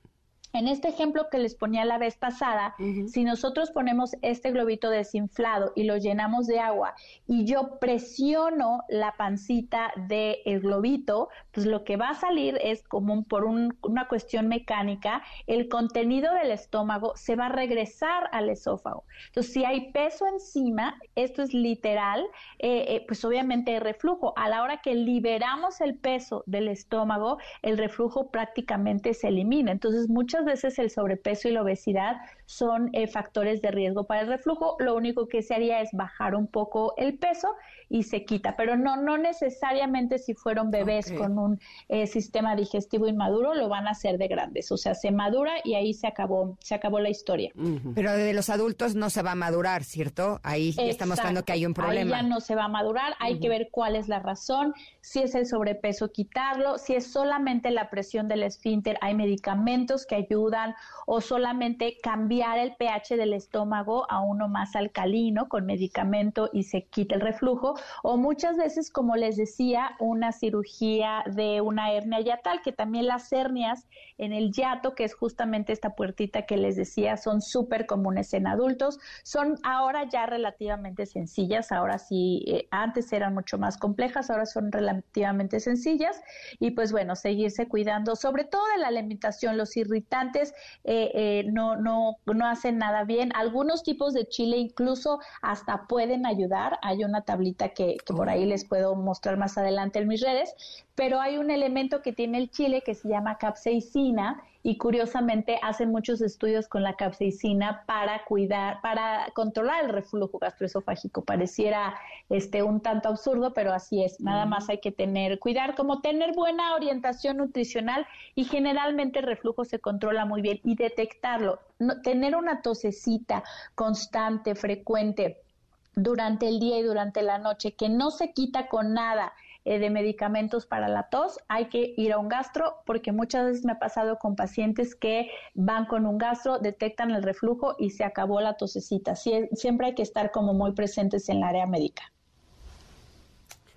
en este ejemplo que les ponía la vez pasada, si nosotros ponemos este globito desinflado y lo llenamos de agua y yo presiono la pancita del globito, pues lo que va a salir es como por una cuestión mecánica, el contenido del estómago se va a regresar al esófago. Entonces, si hay peso encima, esto es literal, eh, eh, pues obviamente hay reflujo. A la hora que liberamos el peso del estómago, el reflujo prácticamente se elimina. Entonces, muchas veces el sobrepeso y la obesidad son eh, factores de riesgo para el reflujo. Lo único que se haría es bajar un poco el peso y se quita, pero no, no necesariamente si fueron bebés con un eh, sistema digestivo inmaduro lo van a hacer de grandes. O sea, se madura y ahí se acabó, se acabó la historia. Pero de los adultos no se va a madurar, ¿cierto? Ahí está mostrando que hay un problema. Ahí ya no se va a madurar, hay que ver cuál es la razón, si es el sobrepeso, quitarlo, si es solamente la presión del esfínter, hay medicamentos que ayudan o solamente cambiar el pH del estómago a uno más alcalino con medicamento y se quita el reflujo o muchas veces, como les decía, una cirugía de una hernia yatal, que también las hernias en el yato, que es justamente esta puertita que les decía, son súper comunes en adultos, son ahora ya relativamente sencillas, ahora sí, eh, antes eran mucho más complejas, ahora son relativamente sencillas y pues bueno, seguirse cuidando, sobre todo de la alimentación, los irritantes eh, eh, no, no, no hacen nada bien, algunos tipos de chile incluso hasta pueden ayudar, hay una tablita que, que por ahí les puedo mostrar más adelante en mis redes, pero hay un elemento que tiene el chile que se llama capsaicina y curiosamente hacen muchos estudios con la capsaicina para cuidar, para controlar el reflujo gastroesofágico. Pareciera este un tanto absurdo, pero así es. Nada más hay que tener cuidar, como tener buena orientación nutricional y generalmente el reflujo se controla muy bien y detectarlo. tener una tosecita constante, frecuente durante el día y durante la noche que no se quita con nada eh, de medicamentos para la tos, hay que ir a un gastro porque muchas veces me ha pasado con pacientes que van con un gastro, detectan el reflujo y se acabó la tosecita. siempre hay que estar como muy presentes en el área médica.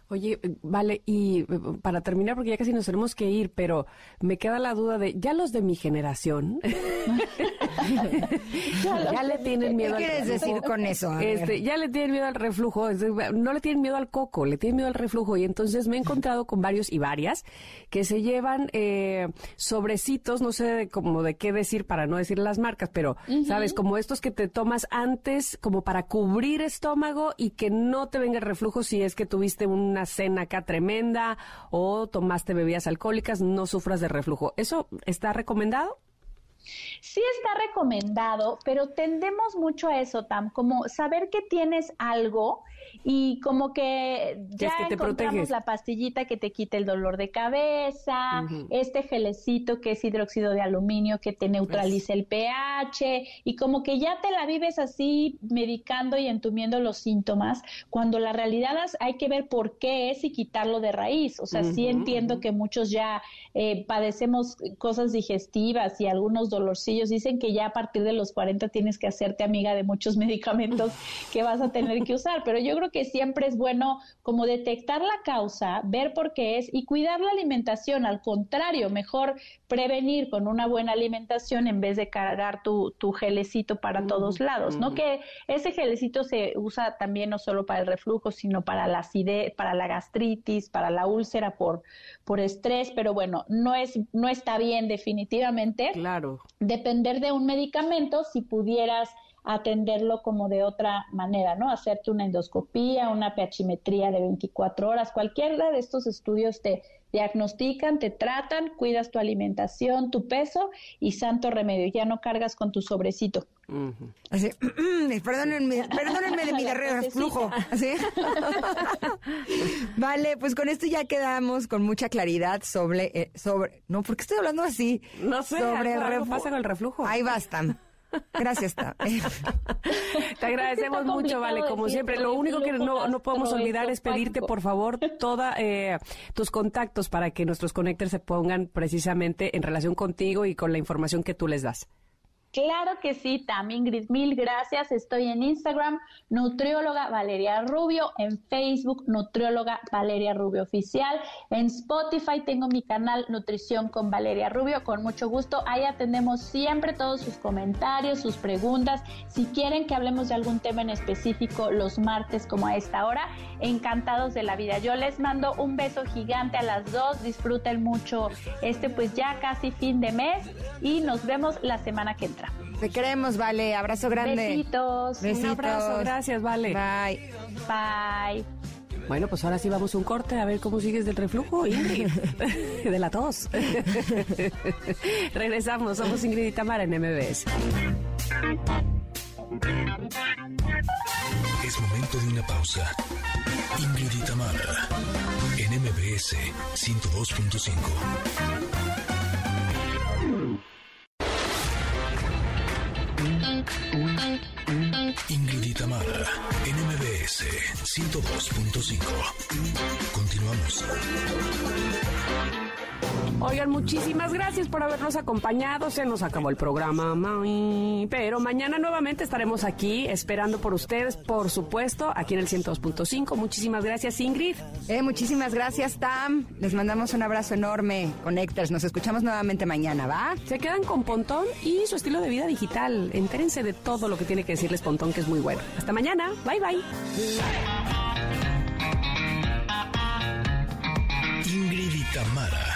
Oye, vale, y eh, para terminar, porque ya casi nos tenemos que ir, pero me queda la duda de, ya los de mi generación, (laughs) ya, le tienen miedo ¿Qué quieres decir con eso? Este, ya le tienen miedo al reflujo, no le tienen miedo al coco, le tienen miedo al reflujo. Y entonces me he encontrado con varios y varias que se llevan eh, sobrecitos, no sé como de qué decir para no decir las marcas, pero, ¿sabes? Como estos que te tomas antes, como para cubrir estómago y que no te venga el reflujo si es que tuviste un una cena acá tremenda o tomaste bebidas alcohólicas, no sufras de reflujo. ¿Eso está recomendado? Sí está recomendado, pero tendemos mucho a eso, Tam, como saber que tienes algo y como que ya que encontramos la pastillita que te quita el dolor de cabeza, este gelecito que es hidróxido de aluminio que te neutraliza el pH y como que ya te la vives así medicando y entumiendo los síntomas, cuando la realidad es, hay que ver por qué es y quitarlo de raíz. O sea, sí entiendo que muchos ya eh, padecemos cosas digestivas y algunos dolorcillos. Dicen que ya a partir de los 40 tienes que hacerte amiga de muchos (laughs) medicamentos que vas a tener que usar, pero yo creo que siempre es bueno como detectar la causa, ver por qué es y cuidar la alimentación. Al contrario, mejor prevenir con una buena alimentación en vez de cargar tu, tu gelecito para todos lados, ¿no? Que ese gelecito se usa también no solo para el reflujo, sino para la acidez, para la gastritis, para la úlcera por, por estrés, pero bueno, no es, no está bien definitivamente. Claro. Depender de un medicamento si pudieras atenderlo como de otra manera, ¿no? Hacerte una endoscopía, una pHimetría de 24 horas, cualquiera de estos estudios te diagnostican, te tratan, cuidas tu alimentación, tu peso y santo remedio, ya no cargas con tu sobrecito. Así, (clears throat) perdónenme, (laughs) perdónenme de mi reflujo. ¿Así? (laughs) vale, pues con esto ya quedamos con mucha claridad sobre, eh, sobre, no, ¿por qué estoy hablando así? No sé, sobre el pasa con el reflujo. Ahí basta. Gracias, (laughs) Te agradecemos mucho, Vale, como siempre. Lo único que no, no podemos olvidar es pedirte, por favor, todos eh, tus contactos para que nuestros conectores se pongan precisamente en relación contigo y con la información que tú les das. Claro que sí, también Ingrid, mil gracias. Estoy en Instagram, nutrióloga Valeria Rubio, en Facebook, nutrióloga Valeria Rubio Oficial, en Spotify tengo mi canal Nutrición con Valeria Rubio, con mucho gusto. Ahí atendemos siempre todos sus comentarios, sus preguntas. Si quieren que hablemos de algún tema en específico los martes como a esta hora, encantados de la vida. Yo les mando un beso gigante a las dos, disfruten mucho este pues ya casi fin de mes y nos vemos la semana que entra. Te queremos, Vale. Abrazo grande. Besitos. Un abrazo. Gracias, Vale. Bye. Bye. Bueno, pues ahora sí vamos un corte a ver cómo sigues del reflujo, Ingrid. (laughs) de la tos. Regresamos. Somos Ingrid y Tamara en MBS. Es momento de una pausa. Ingrid y Tamara en MBS 102.5. Ingrid y Tamara, NMBS 102.5. Continuamos. Oigan, muchísimas gracias por habernos acompañado. Se nos acabó el programa, pero mañana nuevamente estaremos aquí esperando por ustedes, por supuesto, aquí en el 102.5. Muchísimas gracias, Ingrid. Eh, muchísimas gracias, Tam. Les mandamos un abrazo enorme, Connectors. Nos escuchamos nuevamente mañana, ¿va? Se quedan con Pontón y su estilo de vida digital. Entérense de todo lo que tiene que decirles Pontón, que es muy bueno. Hasta mañana. Bye, bye. Ingrid y Tamara